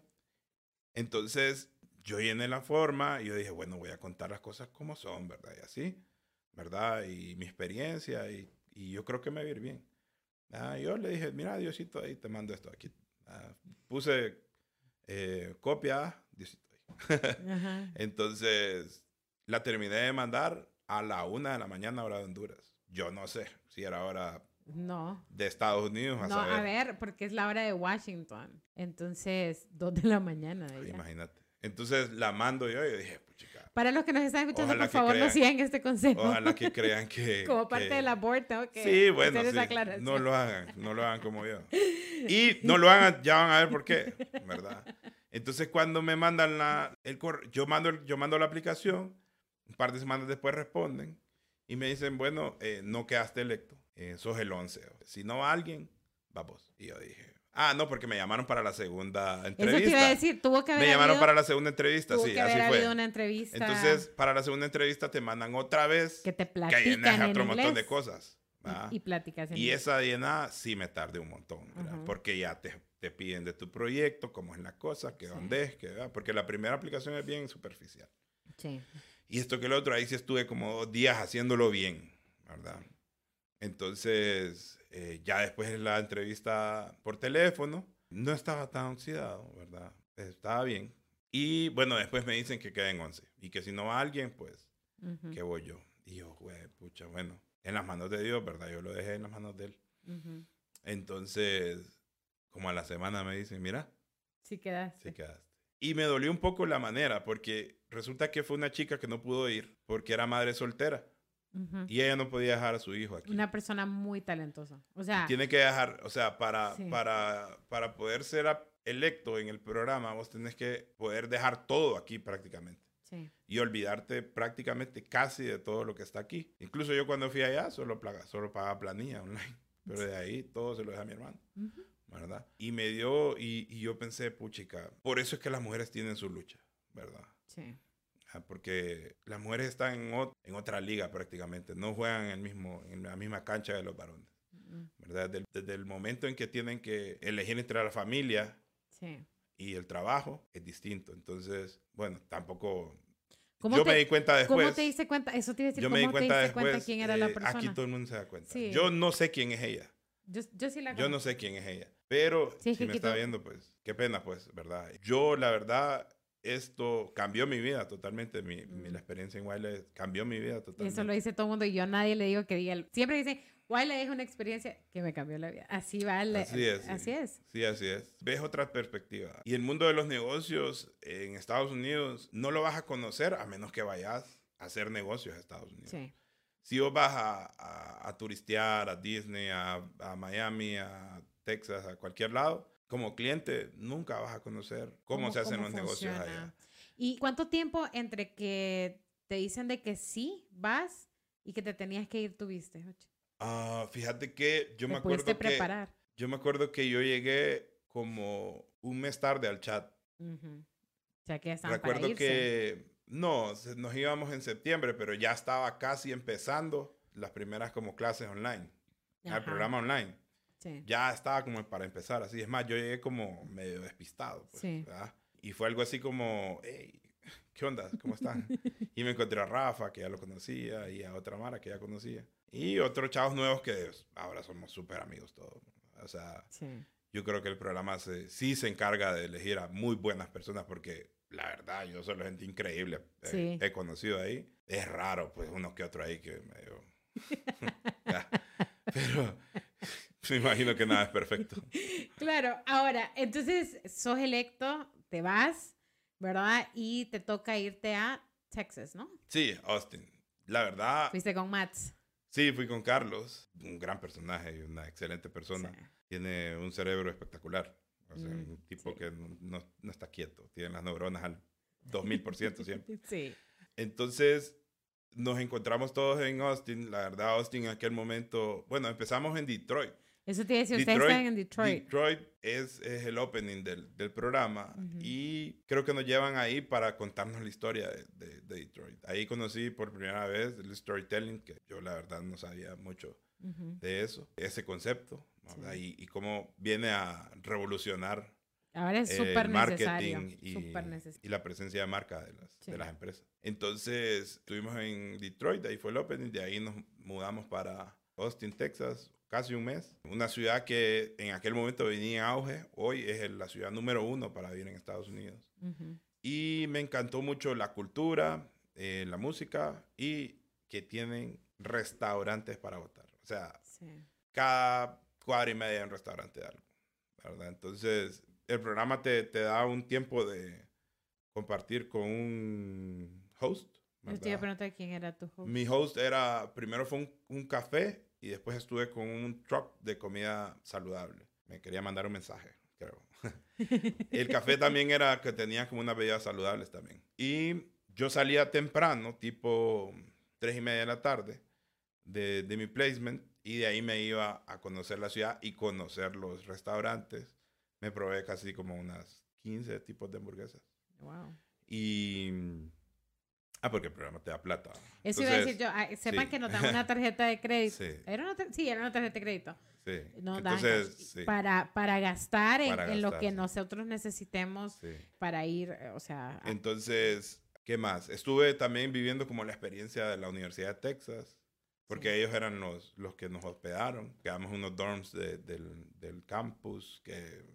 Entonces yo llené la forma y yo dije, bueno, voy a contar las cosas como son, ¿verdad? Y así, ¿verdad? Y mi experiencia y, y yo creo que me va a ir bien. Ah, yo le dije, mira, Diosito, ahí te mando esto aquí. Ah, puse eh, copia, Diosito. Ajá. Entonces la terminé de mandar a la una de la mañana hora de Honduras. Yo no sé si era hora No. de Estados Unidos. A No, saber. a ver, porque es la hora de Washington. Entonces, dos de la mañana. allá. Imagínate. Entonces la mando yo y yo dije, puchica, Para los que nos están escuchando, por favor, no crean- sigan este consejo. ojalá que crean que... Como parte que- del aborto, que Sí, bueno, sí, no lo hagan, no lo hagan como yo. Y no lo hagan, ya van a ver por qué, ¿verdad? Entonces cuando me mandan la, el correo, yo mando, el- yo mando la aplicación, un par de semanas después responden y me dicen, bueno, eh, no quedaste electo, eh, sos el 11. Si no alguien, va vos. Y yo dije, ah, no, porque me llamaron para la segunda Eso entrevista. te iba a decir, tuvo que haber me llamaron habido- para la segunda entrevista, tuvo sí, que haber así fue. habido una entrevista Entonces, para la segunda entrevista te mandan otra vez que te que platican llenes en otro montón de cosas, ¿va? Y, y pláticas. en Y eso. esa Diana sí me tardé un montón, ¿verdad? Ujú. Porque ya te, te piden de tu proyecto, cómo es la cosa, qué Sí. dónde es, qué, ¿verdad? porque la primera aplicación es bien superficial. Sí. Y esto que el otro, ahí sí estuve como dos días haciéndolo bien, ¿verdad? Entonces, eh, ya después de la entrevista por teléfono, no estaba tan oxidado, ¿verdad? Estaba bien. Y bueno, después me dicen que queda en 11 y que si no va alguien, pues, Ujú, ¿qué voy yo? Y yo, güey, pucha, bueno, en las manos de Dios, ¿verdad? Yo lo dejé en las manos de Él. Entonces, como a la semana me dicen, mira, Sí quedaste. sí quedaste. Y me dolió un poco la manera, porque resulta que fue una chica que no pudo ir porque era madre soltera y ella no podía dejar a su hijo aquí. Una persona muy talentosa. O sea, Tiene que dejar, o sea, para, Sí. para, para poder ser electo en el programa, vos tenés que poder dejar todo aquí prácticamente sí. y olvidarte prácticamente casi de todo lo que está aquí. Incluso yo cuando fui allá solo, plaga, solo pagaba planilla online, pero de ahí todo se lo dejé a mi hermano. Ujú. ¿verdad? Y me dio, y, y yo pensé, puchica, por eso es que las mujeres tienen su lucha, ¿verdad? Sí. Ah, Porque las mujeres están en, ot- en otra liga prácticamente, no juegan en, el mismo, en la misma cancha de los varones, ¿verdad? Desde el momento en que tienen que elegir entre la familia Sí. Y el trabajo, es distinto. Entonces, bueno, tampoco... ¿Cómo Yo te- me di cuenta después. ¿Cómo te diste cuenta? Eso te iba a decir, yo ¿cómo me di te cuenta diste después. cuenta quién era la eh, persona? Aquí todo el mundo se da cuenta. Sí. Yo no sé quién es ella. Yo, yo sí la Yo no sé quién es ella, pero Sí, si es me está viendo, pues qué pena, pues, ¿verdad? Yo, la verdad, esto cambió mi vida totalmente. Mi, mi- Mm. la experiencia en Wiley cambió mi vida totalmente. Eso lo dice todo el mundo y yo a nadie le digo que diga. Siempre dicen, Wiley es una experiencia que me cambió la vida. Así va. la- Así es, sí. Así es. Sí, así es. Ves otra perspectiva. Y el mundo de los negocios en Estados Unidos no lo vas a conocer a menos que vayas a hacer negocios a Estados Unidos. Sí. Si vos vas a, a- a turistear a Disney, a, a Miami, a Texas, a cualquier lado, como cliente nunca vas a conocer cómo, se hacen cómo los negocios funciona? allá. ¿Y cuánto tiempo entre que te dicen de que sí vas y que te tenías que ir tuviste? Joche? Ah, fíjate que yo ¿Te me acuerdo que preparar? yo me acuerdo que yo llegué como un mes tarde al chat. Ujú. O sea, que Recuerdo irse. que no, nos íbamos en septiembre, pero ya estaba casi empezando las primeras como clases online, al Ajá. programa online. Sí. Ya estaba como para empezar, así es más, yo llegué como medio despistado, pues, Sí. ¿verdad? Y fue algo así como, hey, ¿qué onda? ¿Cómo están? y me encontré a Rafa, que ya lo conocía, y a otra Mara, que ya conocía. Y otros chavos nuevos que ahora somos súper amigos todos. O sea, Sí. yo creo que el programa se, sí se encarga de elegir a muy buenas personas porque la verdad yo solo gente increíble eh, Sí. he conocido ahí. Es raro, pues uno que otro ahí que medio... Ya. Pero me imagino que nada es perfecto. Claro, ahora, entonces sos electo, te vas, ¿verdad? Y te toca irte a Texas, ¿no? Sí, Austin. La verdad, Fuiste con Mats. sí, fui con Carlos, un gran personaje y una excelente persona. Sí. Tiene un cerebro espectacular. O sea, Mm, un tipo sí. que no, no- no está quieto. Tiene las neuronas al 2000% siempre. Sí. Entonces nos encontramos todos en Austin. La verdad, Austin en aquel momento, bueno, empezamos en Detroit. Eso te iba a decir, ustedes están en Detroit. Detroit es, es el opening del, del programa Ujú. y creo que nos llevan ahí para contarnos la historia de, de- de Detroit. Ahí conocí por primera vez el storytelling, que yo la verdad no sabía mucho Ujú. de eso, ese concepto. Sí. Y, y cómo viene a revolucionar Ahora es súper necesario. marketing y, Súper necesario. y la presencia de marca de las, Sí. de las empresas. Entonces, estuvimos en Detroit, ahí fue el opening, de ahí nos mudamos para Austin, Texas, casi un mes. Una ciudad que en aquel momento venía en auge, hoy es la ciudad número uno para vivir en Estados Unidos. Ujú. Y me encantó mucho la cultura, eh, la música y que tienen restaurantes para votar. O sea, Sí. cada cuadra y media hay un restaurante de algo, ¿verdad? Entonces, el programa te, te da un tiempo de compartir con un host. Yo te iba a ¿verdad? preguntar quién era tu host. Mi host era, primero fue un, un café y después estuve con un truck de comida saludable. Me quería mandar un mensaje, creo. El café también era que tenía como unas bebidas saludables también. Y yo salía temprano, tipo tres y media de la tarde, de, de mi placement y de ahí me iba a conocer la ciudad y conocer los restaurantes. Me probé casi como unas 15 tipos de hamburguesas. Wow. Y, Ah, porque el programa te da plata. Eso iba a decir yo. ah, sepan sí. que nos dan una tarjeta de crédito. Sí. ¿Era una sí, era una tarjeta de crédito. Sí. No, dan sí. para, para gastar en, lo que nosotros necesitemos para ir, eh, o sea, Entonces, ¿qué más? Estuve también viviendo como la experiencia de la Universidad de Texas, porque ellos eran los, los que nos hospedaron. Quedamos en unos dorms de- del, del campus, que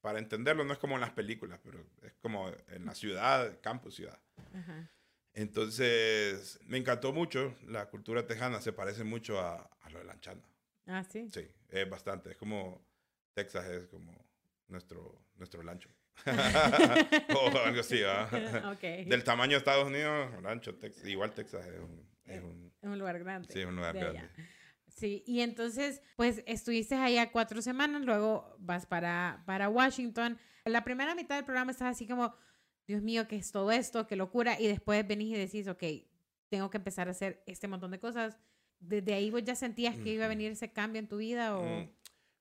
para entenderlo no es como en las películas, pero es como en la ciudad, campus, ciudad. ajá. Entonces, me encantó mucho. La cultura tejana se parece mucho a, a lo de la chana. Ah, sí. Sí, es bastante. Es como Texas es como nuestro, nuestro lancho. o algo así, ¿verdad? ok. Del tamaño de Estados Unidos, rancho, Texas. Igual Texas es un, es un, Es un lugar grande. sí, es un lugar de grande. allá. Sí, y entonces, pues estuviste allá cuatro semanas, luego vas para, para Washington. La primera mitad del programa estás así como, Dios mío, ¿qué es todo esto? ¡Qué locura! Y después venís y decís, ok, tengo que empezar a hacer este montón de cosas. ¿Desde ahí vos ya sentías que iba a venir ese cambio en tu vida? O... Mm,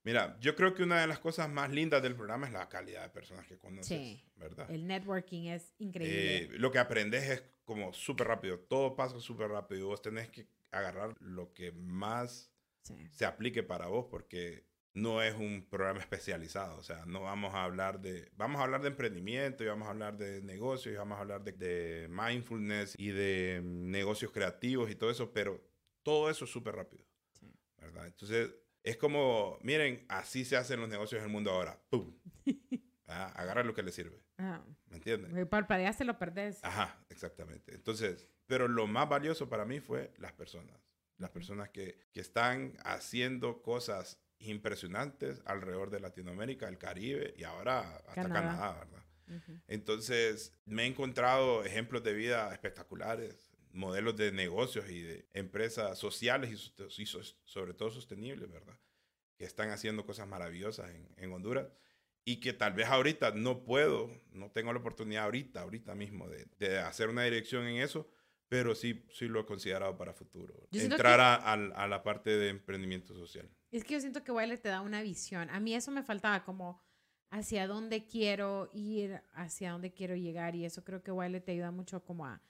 Mira, yo creo que una de las cosas más lindas del programa es la calidad de personas que conoces, Sí. ¿verdad? El networking es increíble. Eh, lo que aprendes es como súper rápido, todo pasa súper rápido. Vos tenés que agarrar lo que más Sí. se aplique para vos porque no es un programa especializado, o sea, no vamos a hablar de, vamos a hablar de emprendimiento y vamos a hablar de negocios y vamos a hablar de, de mindfulness y de mm, negocios creativos y todo eso, pero todo eso es súper rápido, Sí. ¿verdad? Entonces, es como, miren, así se hacen los negocios en el mundo ahora, ¡pum! Ah, Agarra lo que le sirve, Ah, ¿me entiendes? parpadeaste, lo perdés. Ajá, exactamente. Entonces, pero lo más valioso para mí fue las personas. Las personas que, que están haciendo cosas impresionantes alrededor de Latinoamérica, el Caribe y ahora hasta Canadá. Canadá, ¿verdad? Entonces, me he encontrado ejemplos de vida espectaculares, modelos de negocios y de empresas sociales y, y sos- sobre todo sostenibles, ¿verdad? Que están haciendo cosas maravillosas en, en Honduras y que tal vez ahorita no puedo, no tengo la oportunidad ahorita, ahorita mismo de, de hacer una dirección en eso, pero sí, sí lo he considerado para futuro. Entrar que- a, al- a la parte de emprendimiento social. Es que yo siento que Wiley te da una visión. A mí eso me faltaba, como hacia dónde quiero ir, hacia dónde quiero llegar. Y eso creo que Wiley te ayuda mucho como a,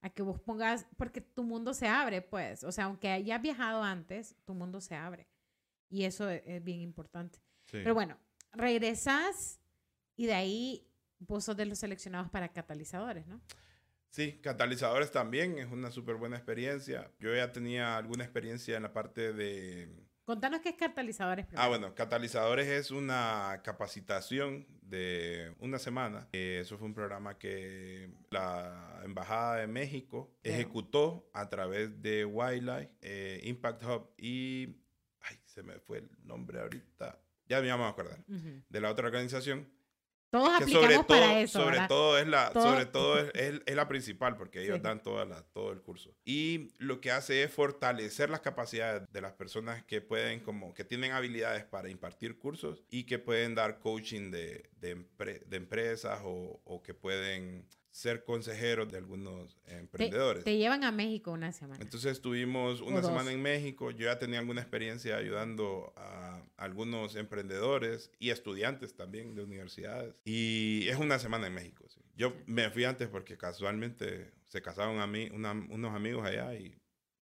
a que vos pongas, porque tu mundo se abre, pues. O sea, aunque hayas viajado antes, tu mundo se abre. Y eso es, es bien importante. Sí. Pero bueno, regresas y de ahí vos sos de los seleccionados para catalizadores, ¿no? Sí, catalizadores también es una súper buena experiencia. Yo ya tenía alguna experiencia en la parte de... Contanos qué es catalizadores. Ah, bueno, catalizadores es una capacitación de una semana. Eh, eso fue un programa que la Embajada de México ejecutó a través de Wildlife, eh, Impact Hub y... Ay, se me fue el nombre ahorita. Ya me vamos a acordar. De la otra organización Todos que aplicamos sobre todo, para eso, sobre ¿verdad? todo es la, Todo- sobre todo es, es- es la principal porque ellos Sí. dan toda la, todo el curso. Y lo que hace es fortalecer las capacidades de las personas que pueden como que tienen habilidades para impartir cursos y que pueden dar coaching de, de, empre- de empresas o, o que pueden ser consejeros de algunos Te, emprendedores. te llevan a México una semana. Entonces estuvimos una semana en México. Yo ya tenía alguna experiencia ayudando a algunos emprendedores y estudiantes también de universidades. Y es una semana en México. sí. Yo me fui antes porque casualmente se casaron a mí una- unos amigos allá y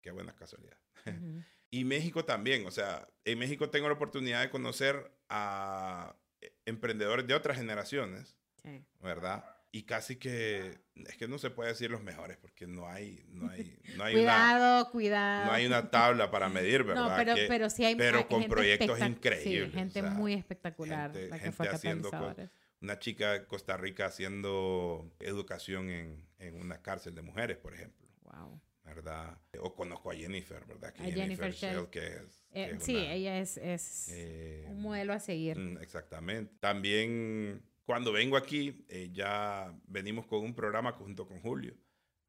qué buena casualidad. Ujú. Y México también, o sea, en México tengo la oportunidad de conocer a eh, emprendedores de otras generaciones, Sí. ¿verdad? Y casi que, es que no se puede decir los mejores porque no hay, no hay, no hay una Cuidado, cuidado. no hay una tabla para medir, ¿verdad? No, pero, Que- pero sí hay pero con gente proyectos increíbles, Sí, gente o sea, muy espectacular gente- la que gente fue haciendo co- catalizadores. una chica de Costa Rica haciendo educación en, en una cárcel de mujeres, por ejemplo, Wow. ¿verdad? O conozco a Jennifer, ¿verdad? Que A Jennifer Shell, Shell. que es... Eh, que es sí, una- ella es, es eh, un modelo a seguir. Mm, Exactamente. También cuando vengo aquí, eh, ya venimos con un programa junto con Julio,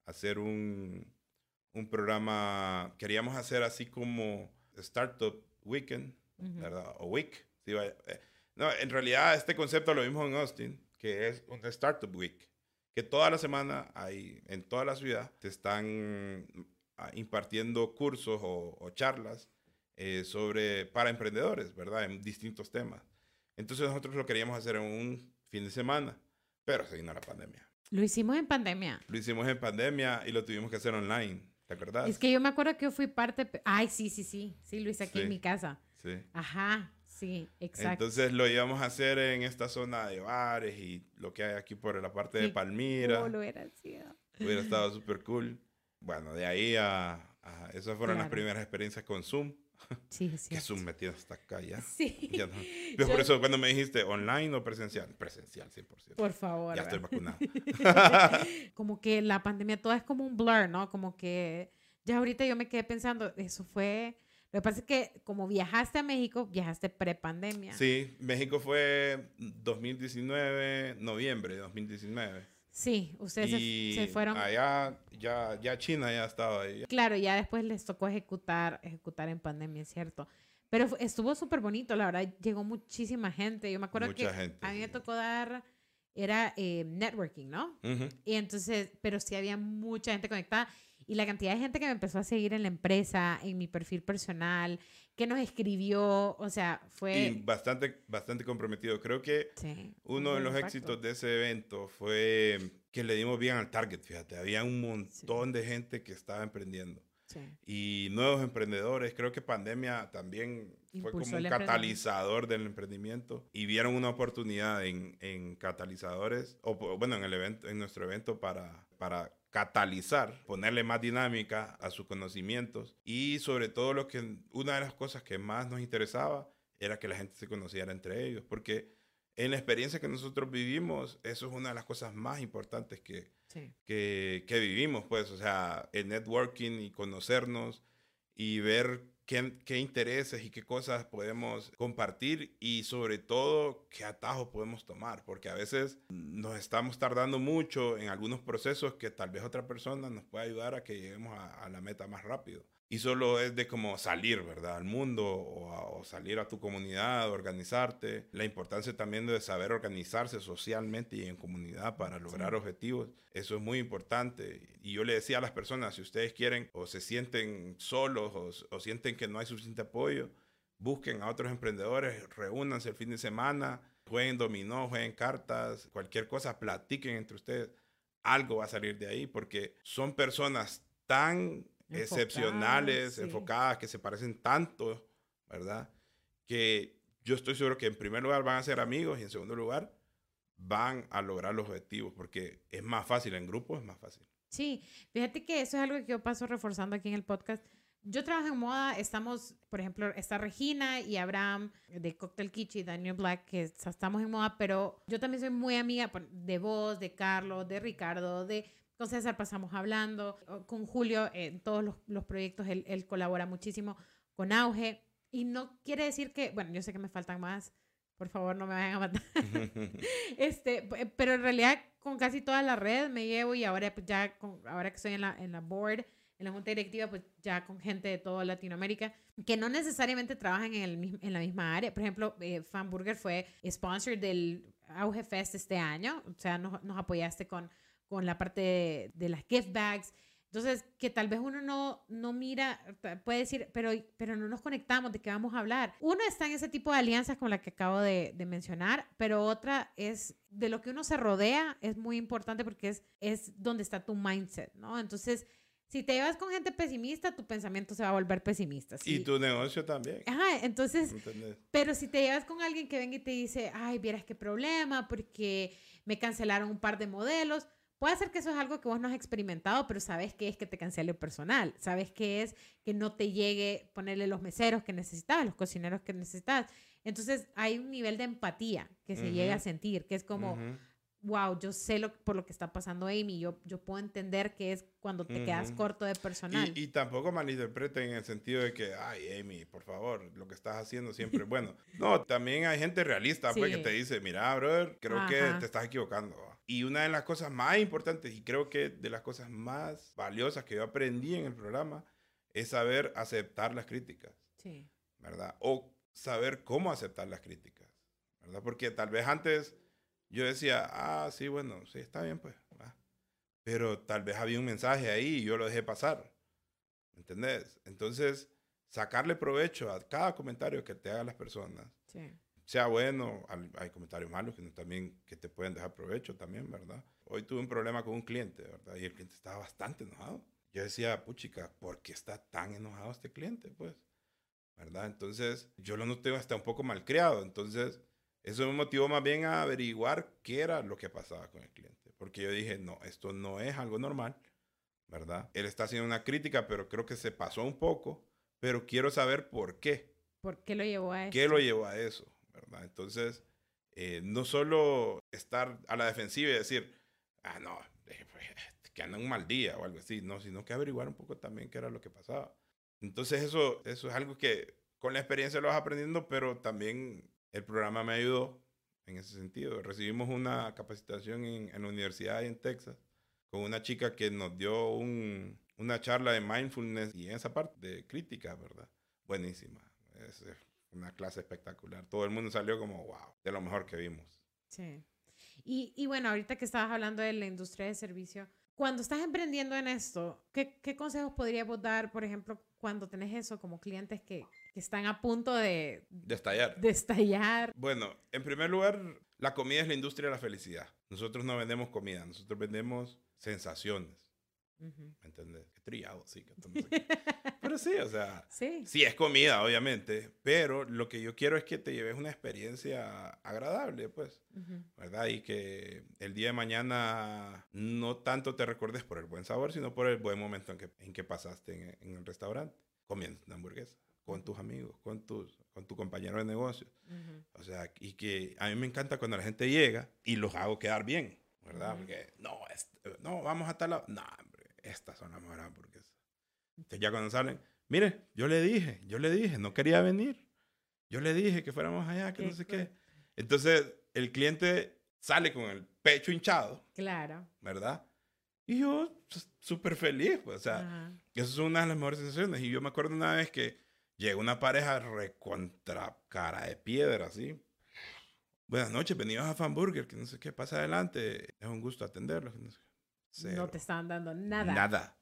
hacer un, un programa, queríamos hacer así como Startup Weekend, Ujú. ¿verdad? O Week. sí, vaya, eh, no, en realidad este concepto lo vimos en Austin, que es un Startup Week, que toda la semana hay, en toda la ciudad, te están ah, impartiendo cursos o, o charlas eh, sobre, para emprendedores, ¿verdad? En distintos temas. Entonces nosotros lo queríamos hacer en un fin de semana, pero se vino la pandemia. Lo hicimos en pandemia. Lo hicimos en pandemia y lo tuvimos que hacer online. ¿Te acuerdas? Es que yo me acuerdo que yo fui parte. Ay, sí, sí, sí. Sí, lo hice aquí Sí. en mi casa. Sí. Ajá, sí, exacto. Entonces lo íbamos a hacer en esta zona de bares y lo que hay aquí por la parte de Qué Palmira. cool hubiera sido. Hubiera estado súper cool. Bueno, de ahí a... a- esas fueron las Claro. primeras experiencias con Zoom. Sí, es Que cierto. Zoom metido hasta acá ya. Sí. Ya no. Pero por Yo- eso cuando me dijiste online o presencial, presencial 100%. Por favor. ya estoy ¿verdad? vacunado. como que la pandemia todo es como un blur, ¿no? Como que ya ahorita yo me quedé pensando, eso fue... Lo que pasa es que como viajaste a México, viajaste pre-pandemia. Sí, México fue 2019, noviembre de 2019. Sí, ustedes se- y se, fueron... allá, ya, ya China ya estaba ahí. Claro, ya después les tocó ejecutar, ejecutar en pandemia, es cierto. Pero estuvo súper bonito, la verdad, llegó muchísima gente. Yo me acuerdo Mucha que gente, a mí me tocó dar, era eh, networking, ¿no? Y entonces, pero sí había mucha gente conectada. Y la cantidad de gente que me empezó a seguir en la empresa, en mi perfil personal, que nos escribió, o sea, Y fue... bastante, bastante comprometido. Creo que sí, uno un de los impacto. éxitos de ese evento fue que le dimos bien al target, fíjate. Había un montón de gente que estaba emprendiendo. Sí. y nuevos emprendedores. Creo que pandemia también fue Impulsó como un catalizador del emprendimiento y vieron una oportunidad en, en catalizadores, o bueno, en, el evento, en nuestro evento para, para catalizar, ponerle más dinámica a sus conocimientos y sobre todo lo que una de las cosas que más nos interesaba era que la gente se conociera entre ellos, porque en la experiencia que nosotros vivimos, eso es una de las cosas más importantes que, Sí. que, que vivimos, pues, o sea, el networking y conocernos y ver qué, intereses y qué cosas podemos compartir y sobre todo qué atajos podemos tomar, porque a veces nos estamos tardando mucho en algunos procesos que tal vez otra persona nos pueda ayudar a que lleguemos a la meta más rápido. Y solo es de como salir, ¿verdad? Al mundo o, a- o salir a tu comunidad, organizarte. La importancia también de saber organizarse socialmente y en comunidad para lograr objetivos. Eso es muy importante. Y yo le decía a las personas, si ustedes quieren o se sienten solos o, o sienten que no hay suficiente apoyo, busquen a otros emprendedores, reúnanse el fin de semana, jueguen dominó, jueguen cartas, cualquier cosa, platiquen entre ustedes. Algo va a salir de ahí porque son personas tan Enfocadas, excepcionales, sí. enfocadas, que se parecen tanto, ¿verdad? Que yo estoy seguro que en primer lugar van a ser amigos y en segundo lugar van a lograr los objetivos porque es más fácil en grupo, es más fácil. Sí, fíjate que eso es algo que yo paso reforzando aquí en el podcast. Yo trabajo en moda, estamos, por ejemplo, está Regina y Abraham de Cocktail Kitchen y Daniel Black, que es- estamos en moda, pero yo también soy muy amiga de vos, de Carlos, de Ricardo, de con César pasamos hablando, con Julio en todos los, los proyectos, él, él colabora muchísimo con Auge. Y no quiere decir que, bueno, yo sé que me faltan más, por favor no me vayan a matar. Este, p- pero en realidad con casi toda la red me llevo y ahora pues, ya con, ahora que estoy en la, en la board, en la junta directiva, pues ya con gente de toda Latinoamérica que no necesariamente trabajan en, el, en la misma área. Por ejemplo, eh, Fanburger fue sponsor del Auge Fest este año, o sea, nos, nos apoyaste con, con la parte de, de las gift bags. Entonces, que tal vez uno no, no mira, puede decir, pero, pero no nos conectamos, ¿de qué vamos a hablar? Uno está en ese tipo de alianzas como la que acabo de, de mencionar, pero otra es de lo que uno se rodea, es muy importante porque es, es donde está tu mindset, ¿no? Entonces, si te llevas con gente pesimista, tu pensamiento se va a volver pesimista. y Si- tu negocio también. Ajá, entonces, ¿entendés? pero si te llevas con alguien que venga y te dice, ay, vieras qué problema, porque me cancelaron un par de modelos, puede ser que eso es algo que vos no has experimentado, pero sabes que es que te cancele el personal, sabes que es que no te llegue ponerle los meseros que necesitabas, los cocineros que necesitabas. Entonces hay un nivel de empatía que se llega a sentir, que es como. Wow, yo sé lo, por lo que está pasando Amy, yo, yo puedo entender que es cuando te quedas Ujú. corto de personal. Y, y tampoco malinterpreten en el sentido de que, ay, Amy, por favor, lo que estás haciendo siempre es bueno. No, también hay gente realista pues, que Sí. te dice, mira, brother, creo que Ajá. te estás equivocando. Y una de las cosas más importantes, y creo que de las cosas más valiosas que yo aprendí en el programa, es saber aceptar las críticas, sí, ¿verdad? O saber cómo aceptar las críticas, ¿verdad? Porque tal vez antes yo decía, ah, sí, bueno, sí, está bien, pues. Pero tal vez había un mensaje ahí y yo lo dejé pasar. ¿Entendés? Entonces, sacarle provecho a cada comentario que te hagan las personas sí. sea bueno, hay comentarios malos que también que te pueden dejar provecho también, ¿verdad? Hoy tuve un problema con un cliente, ¿verdad? Y el cliente estaba bastante enojado. Yo decía, puchica, ¿por qué está tan enojado este cliente? Pues, ¿verdad? Entonces, yo lo noté hasta un poco malcriado. Entonces, eso me motivó más bien a averiguar qué era lo que pasaba con el cliente. Porque yo dije, no, esto no es algo normal, ¿verdad? Él está haciendo una crítica, pero creo que se pasó un poco, pero quiero saber por qué. ¿Por qué lo llevó a eso? ¿Qué lo llevó a eso? ¿verdad? Entonces, eh, no solo estar a la defensiva y decir, ah, no, eh, pues, que anda un mal día o algo así, no, sino que averiguar un poco también qué era lo que pasaba. Entonces, eso, eso es algo que con la experiencia lo vas aprendiendo, pero también el programa me ayudó en ese sentido. Recibimos una capacitación en, en la universidad en Texas con una chica que nos dio un, una charla de mindfulness y en esa parte de crítica, ¿verdad? Buenísima. Es una clase espectacular. Todo el mundo salió como, wow, de lo mejor que vimos. Sí. Y, y bueno, ahorita que estabas hablando de la industria de servicio, cuando estás emprendiendo en esto, ¿qué, qué consejos podríamos dar, por ejemplo, cuando tenés eso como clientes que, que están a punto de... De estallar. De estallar. Bueno, en primer lugar, la comida es la industria de la felicidad. Nosotros no vendemos comida, nosotros vendemos sensaciones. ¿Me entiendes? Qué trillado, sí. pero sí, o sea, sí. sí. es comida, obviamente, pero lo que yo quiero es que te lleves una experiencia agradable, pues, ¿verdad? Y que el día de mañana no tanto te recuerdes por el buen sabor, sino por el buen momento en que, en que pasaste en, el restaurante, comiendo una hamburguesa con tus amigos, con, tus, con tu compañero de negocio. O sea, y que a mí me encanta cuando la gente llega y los hago quedar bien, ¿verdad? Porque, no, no, vamos a tal lado. No, estas son las mejores hamburguesas. Entonces ya cuando salen, mire, yo le dije, yo le dije, no quería venir. Yo le dije que fuéramos allá, que no sé qué. Entonces el cliente sale con el pecho hinchado. Claro. ¿Verdad? Y yo pues, súper feliz, pues, o sea, eso es una de las mejores sensaciones. Y yo me acuerdo una vez que llegó una pareja recontra cara de piedra, así. Buenas noches, venidos a Fanburger, que no sé qué pasa adelante. Es un gusto atenderlos. No sé no te estaban dando nada. Nada.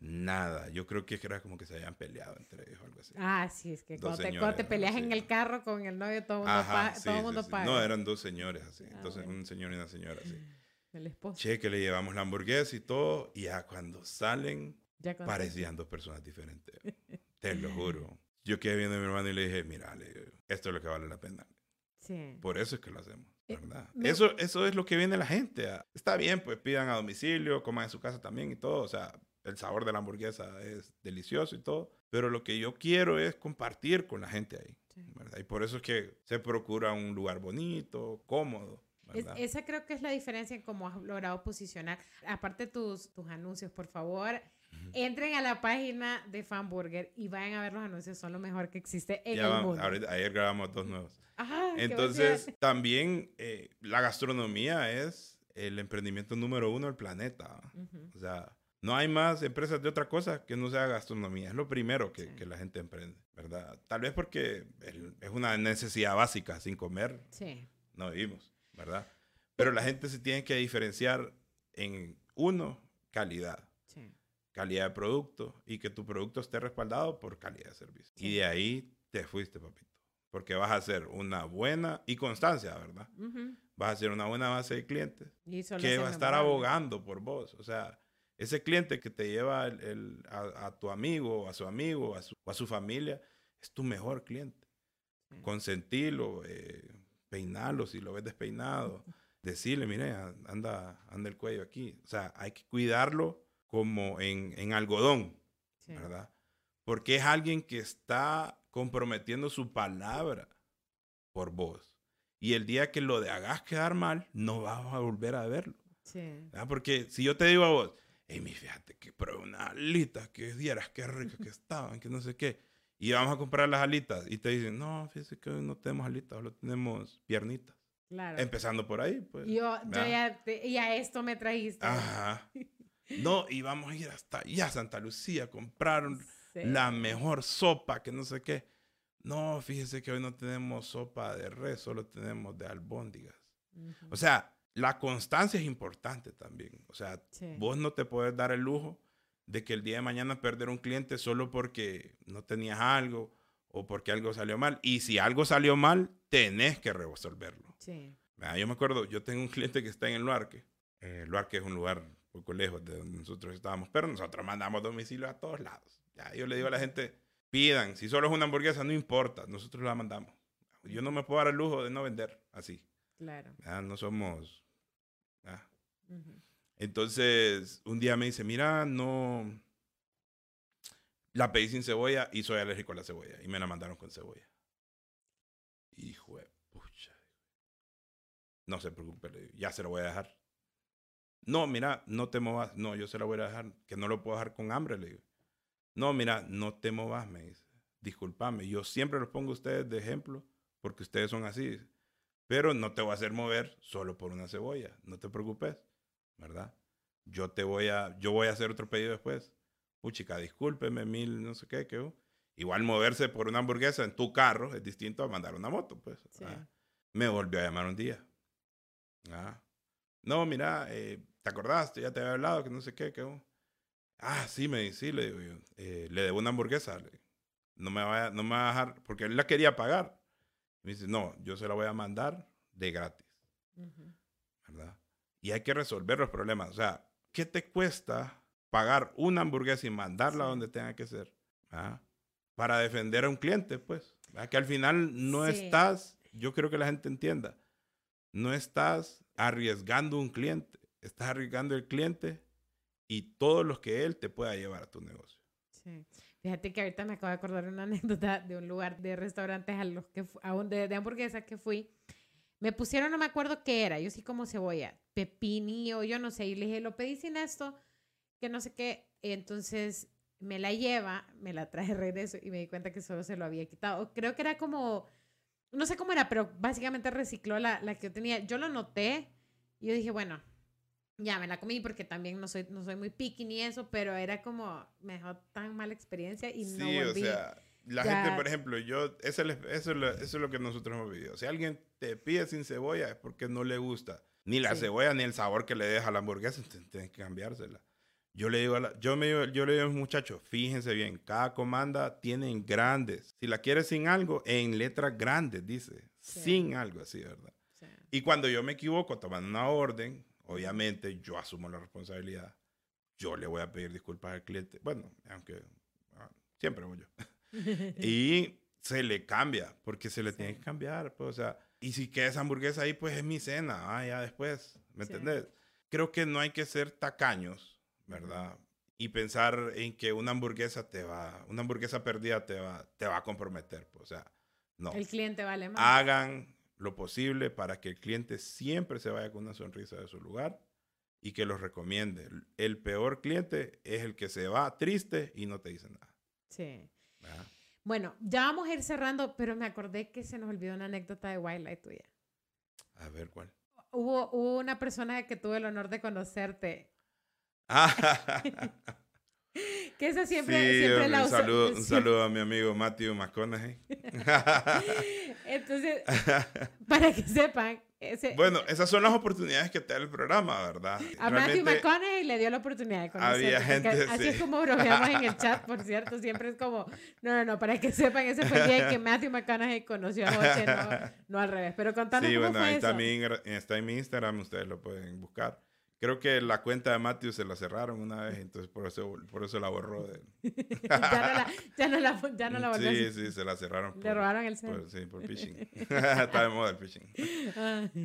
Nada. Yo creo que era como que se habían peleado entre ellos o algo así. Ah, sí, es que cuando te, peleas en el carro con el novio, todo el mundo, paga. No, eran dos señores así. Ah, Entonces, un señor y una señora así. El esposo. Che, que le llevamos la hamburguesa y todo. Y ya cuando salen, parecían dos personas diferentes. te lo juro. Yo quedé viendo a mi hermano y le dije, mira, esto es lo que vale la pena. Sí. Por eso es que lo hacemos. Eh, ¿verdad? Eso, eso es lo que viene la gente. Está bien, pues pidan a domicilio, coman en su casa también y todo. O sea, el sabor de la hamburguesa es delicioso y todo. Pero lo que yo quiero es compartir con la gente ahí. ¿verdad? Y por eso es que se procura un lugar bonito, cómodo. esa creo que es la diferencia en cómo has logrado posicionar. Aparte tus, tus anuncios, por favor, entren a la página de Fanburger y vayan a ver los anuncios. Son lo mejor que existe en el mundo. ayer grabamos dos nuevos. Entonces, también eh, la gastronomía es el emprendimiento número uno del planeta. O sea, no hay más empresas de otra cosa que no sea gastronomía. Es lo primero que, que la gente emprende, ¿verdad? Tal vez porque es una necesidad básica. Sin comer, sí. no vivimos, ¿verdad? Pero la gente se tiene que diferenciar en, uno, calidad. Calidad de producto y que tu producto esté respaldado por calidad de servicio. Y de ahí te fuiste, papito porque vas a hacer una buena y constancia, ¿verdad? Vas a hacer una buena base de clientes que va a estar abogando por vos. O sea, ese cliente que te lleva el, a, tu amigo, a su amigo, a su, a su familia, es tu mejor cliente. Consentirlo, eh, peinarlo si lo ves despeinado, decirle, mire, anda, anda el cuello aquí. O sea, hay que cuidarlo como en, en algodón, ¿verdad? Porque es alguien que está comprometiendo su palabra por vos. Y el día que lo de hagas quedar mal, no vas a volver a verlo. Sí. Porque si yo te digo a vos, hey, mi fíjate que prueba una alita, que dieras qué rica que estaban, que no sé qué. Y vamos a comprar las alitas. Y te dicen, no, fíjese que hoy no tenemos alitas, solo tenemos piernitas. Claro. Empezando por ahí, pues. Yo, yo ya, ya, esto me trajiste. Ajá. No, y vamos a ir hasta allá, Santa Lucía, compraron la mejor sopa, que no sé qué. No, fíjese que hoy no tenemos sopa de res, solo tenemos de albóndigas. O sea, la constancia es importante también. O sea, vos no te puedes dar el lujo de que el día de mañana perder un cliente solo porque no tenías algo o porque algo salió mal. Y si algo salió mal, tenés que resolverlo. Sí. Ah, Yo me acuerdo, yo tengo un cliente que está en el Luarque. Eh, el Luarque es un lugar poco lejos de donde nosotros estábamos, pero nosotros mandamos domicilio a todos lados. Ya, yo le digo a la gente, pidan, si solo es una hamburguesa, no importa, nosotros la mandamos. Yo no me puedo dar el lujo de no vender así. Claro. Ya, no somos... ya. Entonces, un día me dice, mira, no... La pedí sin cebolla y soy alérgico a la cebolla. Y me la mandaron con cebolla. Hijo de pucha. No se preocupe, ya se lo voy a dejar. No, mira, no te movas. No, yo se la voy a dejar, que no lo puedo dejar con hambre, le digo. No, mira, no te movas, me dice. Disculpame, yo siempre los pongo a ustedes de ejemplo porque ustedes son así. Pero no te voy a hacer mover solo por una cebolla. No te preocupes, ¿verdad? Yo te voy a, yo voy a hacer otro pedido después. Puchica, discúlpeme, mil, no sé qué, que hubo. Igual moverse por una hamburguesa en tu carro es distinto a mandar una moto, pues. Sí. Ah. Me volvió a llamar un día. Ah. No, mira, eh, ¿te acordaste? Ya te había hablado, que no sé qué, que. Ah, sí, me dice, sí, le digo yo. eh, le debo una hamburguesa. le digo. No me, vaya, no me va a dejar, porque él la quería pagar. Me dice, no, yo se la voy a mandar de gratis. ¿verdad? Y hay que resolver los problemas. O sea, ¿qué te cuesta pagar una hamburguesa y mandarla donde tenga que ser? ¿Ah? Para defender a un cliente, pues. ¿verdad? Que al final no Sí. estás, yo creo que la gente entienda, no estás arriesgando un cliente, estás arriesgando el cliente y todos los que él te pueda llevar a tu negocio. Sí. Fíjate que ahorita me acabo de acordar una anécdota de un lugar de restaurantes a los que a un de, de hamburguesas que fui. Me pusieron, no me acuerdo qué era, yo sí como cebolla, pepinillo, yo no sé, y le dije, lo pedí sin esto, que no sé qué. Entonces me la lleva, me la traje de regreso y me di cuenta que solo se lo había quitado. Creo que era como, no sé cómo era, pero básicamente recicló la, la que yo tenía. Yo lo noté y yo dije, bueno, ya me la comí porque también no soy, no soy muy picky ni eso, pero era como, me dejó tan mala experiencia y no sí, o volví. sea, la Ya- gente, por ejemplo, yo, eso, es- eso, es lo- eso es lo que nosotros hemos vivido. Si alguien te pide sin cebolla es porque no le gusta ni la Sí. cebolla ni el sabor que le deja a la hamburguesa, tienes que cambiársela. Yo le digo a la- yo me digo- yo le digo a los muchachos, fíjense bien, cada comanda tiene grandes. Si la quieres sin algo, en letras grandes dice, Sí. sin algo así, ¿verdad? Sí. Y cuando yo me equivoco tomando una orden, obviamente yo asumo la responsabilidad. Yo le voy a pedir disculpas al cliente. Bueno, aunque ah, siempre voy yo. y se le cambia, porque se le Sí. tiene que cambiar. Pues, o sea, y si queda esa hamburguesa ahí, pues es mi cena. Ah, ya después. ¿Me Sí. entendés? Creo que no hay que ser tacaños, ¿verdad? Y pensar en que una hamburguesa te va, una hamburguesa perdida te va, te va a comprometer. pues, o sea, no El cliente vale más. hagan lo posible para que el cliente siempre se vaya con una sonrisa de su lugar y que los recomiende. El peor cliente es el que se va triste y no te dice nada. Sí. Bueno, ya vamos a ir cerrando, pero me acordé que se nos olvidó una anécdota de Wildlife tuya. A ver cuál. Hubo, hubo una persona que tuve el honor de conocerte, que esa siempre, sí, siempre la un, usa- saludo, un saludo a mi amigo Matthew McConaughey. Entonces, para que sepan, ese, bueno, esas son las oportunidades que te da el programa, ¿verdad? a Matthew McConaughey le dio la oportunidad de conocerte. había gente, así sí. es como bromeamos en el chat, por cierto, siempre es como, no, no, no, para que sepan, ese fue el día en que Matthew McConaughey conoció a José, no, no al revés. Pero contanos Sí, cómo bueno, fue ahí eso. está mi, ingra- está en mi Instagram, ustedes lo pueden buscar. Creo que la cuenta de Matthew se la cerraron una vez, entonces por eso, por eso la borró. De... ya, no la, ya, no la, ya no la volvió a Sí, sí, se la cerraron. Le robaron el cel. por- sí, por phishing. Está de moda el phishing.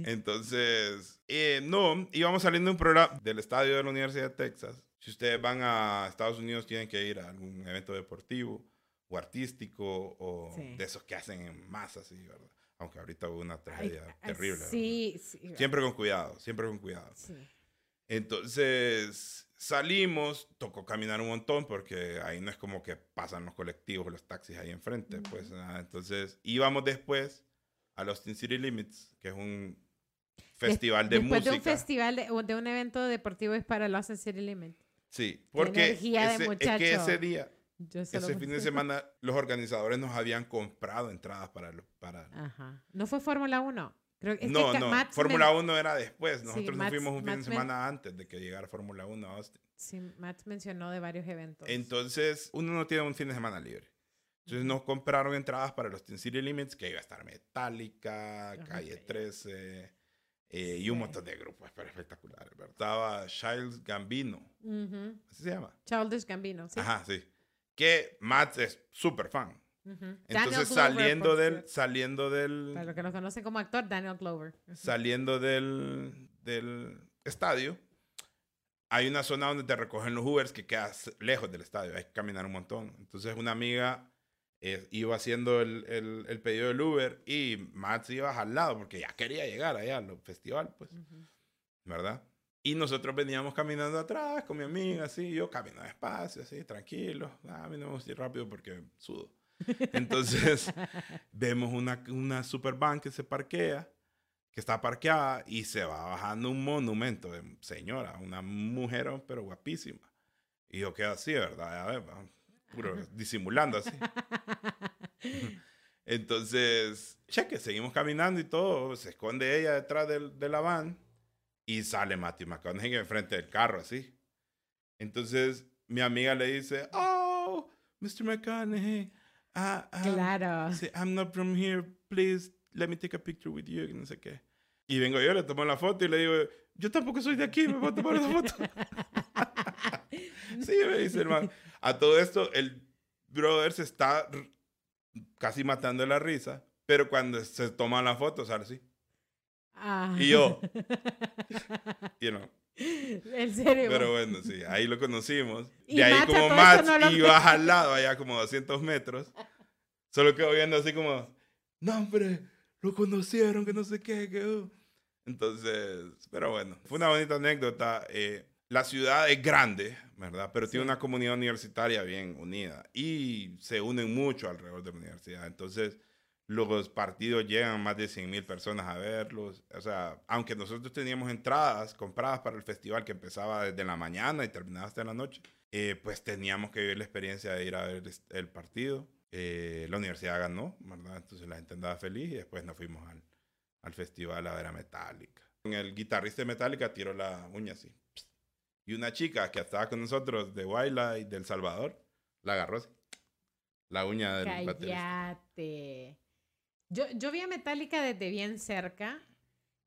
Entonces, eh, no, íbamos saliendo de un programa del estadio de la Universidad de Texas. Si ustedes van a Estados Unidos, tienen que ir a algún evento deportivo o artístico o Sí. de esos que hacen en masa, así, ¿verdad? Aunque ahorita hubo una tragedia ay, terrible. Sí, sí. Siempre con cuidado, siempre con cuidado. sí. Entonces salimos, tocó caminar un montón porque ahí no es como que pasan los colectivos, los taxis ahí enfrente. Pues, ah, entonces íbamos después a los Austin City Limits, que es un festival de Después música. de un festival, de, o de un evento deportivo es para los City Limit. Sí, porque ese- es que ese día, ese fin de semana, los organizadores nos habían comprado entradas para... los- para... Ajá. ¿No fue Fórmula 1? Creo que no, que no, Fórmula men- 1 era después. Nosotros nos Matt- fuimos un fin Matt de men- semana antes de que llegara Fórmula 1 a Austin. Sí, Matt mencionó de varios eventos. Entonces, uno no tiene un fin de semana libre. Entonces nos compraron entradas para los Teen City Limits, que iba a estar Metallica, Calle 13 eh, y un montón de grupos pero espectaculares. ¿verdad? Estaba Childs Gambino, Ujú. ¿así se llama? Childish Gambino, sí. Ajá, sí. Que Matt es súper fan. Daniel Entonces saliendo del, saliendo del, Para los que lo conocen como actor, Daniel Glover. Saliendo del, del estadio, hay una zona donde te recogen los Ubers que queda s- lejos del estadio, hay que caminar un montón. Entonces una amiga eh, iba haciendo el, el, el pedido del Uber y Matt iba al lado porque ya quería llegar allá al festival, pues, Ujú. ¿verdad? Y nosotros veníamos caminando atrás con mi amiga, así, yo camino despacio, así, tranquilo. Ah, a mí no me gusta ir rápido porque sudo. Entonces, vemos una, una super van que se parquea, que está parqueada y se va bajando un monumento de señora, una mujer, pero guapísima. Y yo quedo así, ¿verdad? A ver, puro disimulando así. Entonces, cheque, seguimos caminando y todo. Se esconde ella detrás del- de la van y sale Matthew McConaughey enfrente del carro, así. Entonces, mi amiga le dice, oh, Mr. McConaughey, ah, ah, Claro. Dice, I'm not from here, please let me take a picture with you, y no sé qué. Y vengo yo, le tomo la foto y le digo, yo tampoco soy de aquí, me voy a tomar una foto. sí, me dice el man. A todo esto, el brother se está casi matando la risa, pero cuando se toma la foto sale así. Ah. Y yo, you know. En serio. Pero bueno, sí, ahí lo conocimos. Y De ahí como eso no lo al lado, allá como 200 metros. Solo quedó viendo así como, no hombre, lo conocieron, que no sé qué. Que... uh". Entonces, pero bueno, fue una bonita anécdota. eh, la ciudad es grande, ¿verdad? Pero tiene Sí. una comunidad universitaria bien unida y se unen mucho alrededor de la universidad. Entonces, los partidos llegan más de 100 mil personas a verlos. O sea, aunque nosotros teníamos entradas compradas para el festival que empezaba desde la mañana y terminaba hasta la noche, eh, pues teníamos que vivir la experiencia de ir a ver el partido. Eh, la universidad ganó, ¿verdad? Entonces la gente andaba feliz y después nos fuimos al, al festival a ver a Metallica. El guitarrista de Metallica tiró la uña así. Y una chica que estaba con nosotros de Wildlife del Salvador, la agarró así. La uña del baterista. Cállate. Yo, yo vi a Metallica desde bien cerca.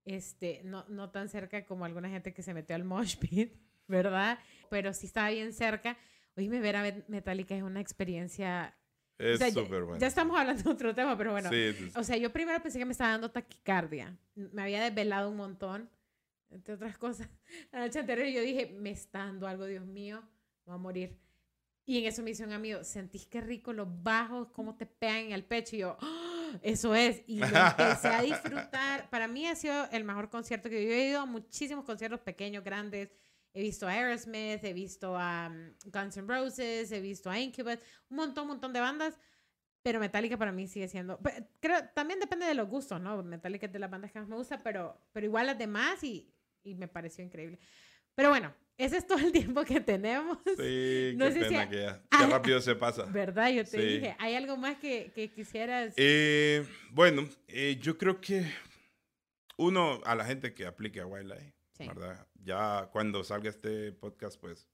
Este, no, no tan cerca como alguna gente que se metió al mosh pit, ¿verdad? Pero sí estaba bien cerca. Oíme, ver a Met- Metallica es una experiencia. O Es sea, ya- súper bueno. Ya estamos hablando de otro tema, pero bueno. Sí, sí, sí. O sea, yo primero pensé que me estaba dando taquicardia. Me había desvelado un montón, entre otras cosas. La noche anterior yo dije, me está dando algo, Dios mío, voy a morir. Y en eso me hizo un amigo, ¿sentís qué rico los bajos, cómo te pegan en el pecho? Y yo, "Ah, eso es. Y lo empecé a disfrutar. Para mí ha sido el mejor concierto que yo he ido a muchísimos conciertos pequeños, grandes. He visto a Aerosmith, he visto a um, Guns N' Roses, he visto a Incubus, un montón, un montón de bandas. Pero Metallica para mí sigue siendo. Creo, también depende de los gustos, ¿no? Metallica es de las bandas que más me gusta, pero, pero igual las demás y, y me pareció increíble. Pero bueno, ese es todo el tiempo que tenemos. Sí, No qué sé si pena a- que ya. Qué rápido se pasa. ¿Verdad? Yo te Sí. dije. ¿Hay algo más que, que quisieras? Eh, bueno, eh, yo creo que uno, a la gente que aplique a Wildlife, Sí. ¿verdad? Ya cuando salga este podcast, pues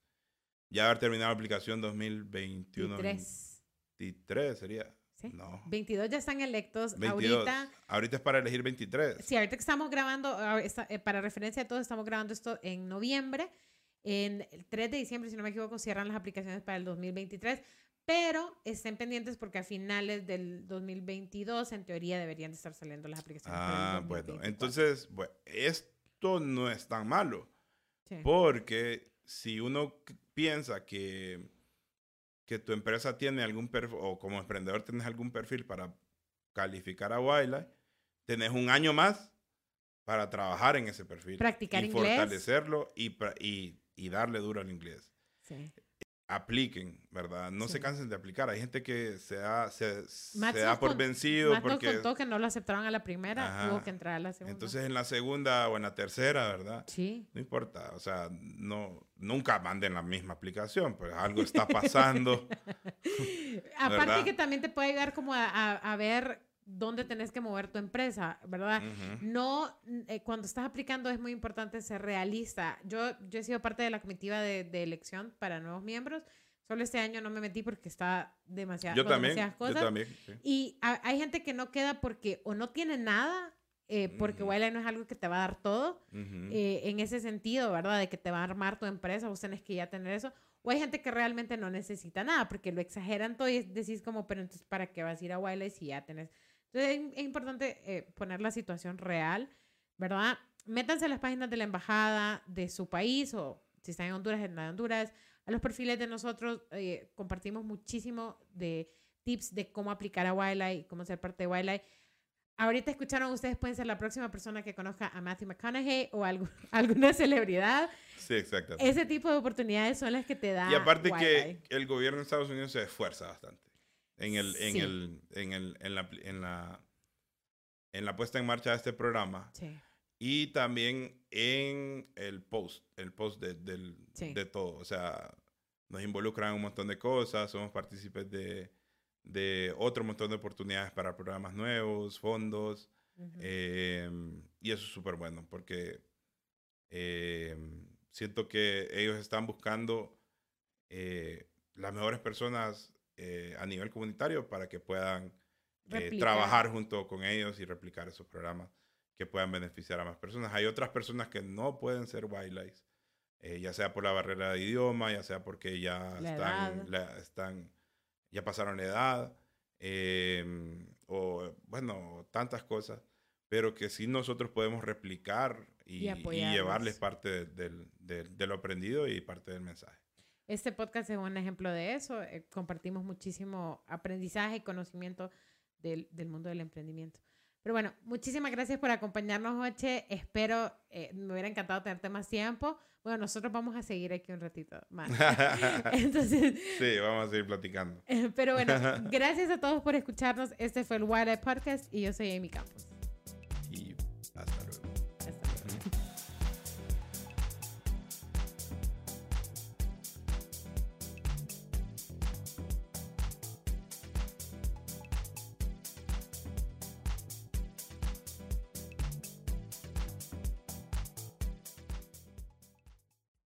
ya haber terminado la aplicación 2021. 23. 23 sería. ¿Sí? No. 22 ya están electos. 22. Ahorita, Ahorita es para elegir 23. sí, ahorita que estamos grabando, ah, eh, para referencia a todos, estamos grabando esto en noviembre. En el 3 de diciembre, si no me equivoco, cierran las aplicaciones para el 2023. Pero estén pendientes porque a finales del 2022, en teoría, deberían de estar saliendo las aplicaciones. para el Ah, bueno. 2024. Entonces, bueno, esto no es tan malo. Sí. Porque si uno piensa que, que tu empresa tiene algún perfil, o como emprendedor tienes algún perfil para calificar a Wildlife, tenés un año más para trabajar en ese perfil. Practicar y inglés. fortalecerlo y, y, y darle duro al inglés. Sí. Apliquen, ¿verdad? No se cansen de aplicar. Hay gente que se da, se, da nos por con- vencido nos porque... contó que no lo aceptaron a la primera, Ajá. tuvo que entrar a la segunda. Entonces en la segunda o en la tercera, ¿verdad? sí. No importa, o sea, no, nunca manden la misma aplicación, pues algo está pasando. Aparte que también te puede ayudar como a, a- a ver dónde tenés que mover tu empresa, ¿verdad? Ujú. No, eh, cuando estás aplicando es muy importante ser realista. Yo, yo he sido parte de la comitiva de, de elección para nuevos miembros. Solo este año no me metí porque está demasiado, Yo también, demasiadas yo cosas. también. sí. Y ha- hay gente que no queda porque o no tiene nada, eh, porque Ujú. Wildlife no es algo que te va a dar todo, Ujú. eh, en ese sentido, ¿verdad? De que te va a armar tu empresa, vos tenés que ya tener eso. O hay gente que realmente no necesita nada, porque lo exageran todo y decís como, pero entonces, ¿para qué vas a ir a Wildlife si ya tenés? Entonces, es, importante eh, poner la situación real, ¿verdad? Métanse a las páginas de la embajada de su país o si están en Honduras, en la de Honduras, a los perfiles de nosotros, eh, compartimos muchísimo de tips de cómo aplicar a Wildlife, cómo ser parte de Wildlife. Ahorita escucharon, ustedes pueden ser la próxima persona que conozca a Matthew McConaughey o algo- alguna celebridad. Sí, exacto. Ese tipo de oportunidades son las que te da Y aparte Wildlife. que el gobierno de Estados Unidos se esfuerza bastante en, el, en, Sí. el, en, el, en, la, en, la, en la puesta en marcha de este programa Sí, y también en el post, el post de, del- Sí. de todo. O sea, nos involucran en un montón de cosas, somos partícipes de, de otro montón de oportunidades para programas nuevos, fondos. Eh, y eso es súper bueno porque eh, siento que ellos están buscando eh, las mejores personas eh, a nivel comunitario para que puedan eh, trabajar junto con ellos y replicar esos programas que puedan beneficiar a más personas. Hay otras personas que no pueden ser wildlife, eh, ya sea por la barrera de idioma, ya sea porque ya La están, edad. la- están, ya pasaron la edad, eh, o bueno, tantas cosas, pero que sí nosotros podemos replicar y, Y y apoyarlos. llevarles parte de, de lo aprendido y parte del mensaje. Este podcast es un ejemplo de eso. eh, compartimos muchísimo aprendizaje y conocimiento del, del mundo del emprendimiento. Pero bueno, muchísimas gracias por acompañarnos, Oche. Espero, eh, me hubiera encantado tenerte más tiempo. Bueno, nosotros vamos a seguir aquí un ratito más. Entonces, sí, vamos a seguir platicando. eh, pero bueno, gracias a todos por escucharnos. Este fue el Wild Podcast y yo soy Amy Campos.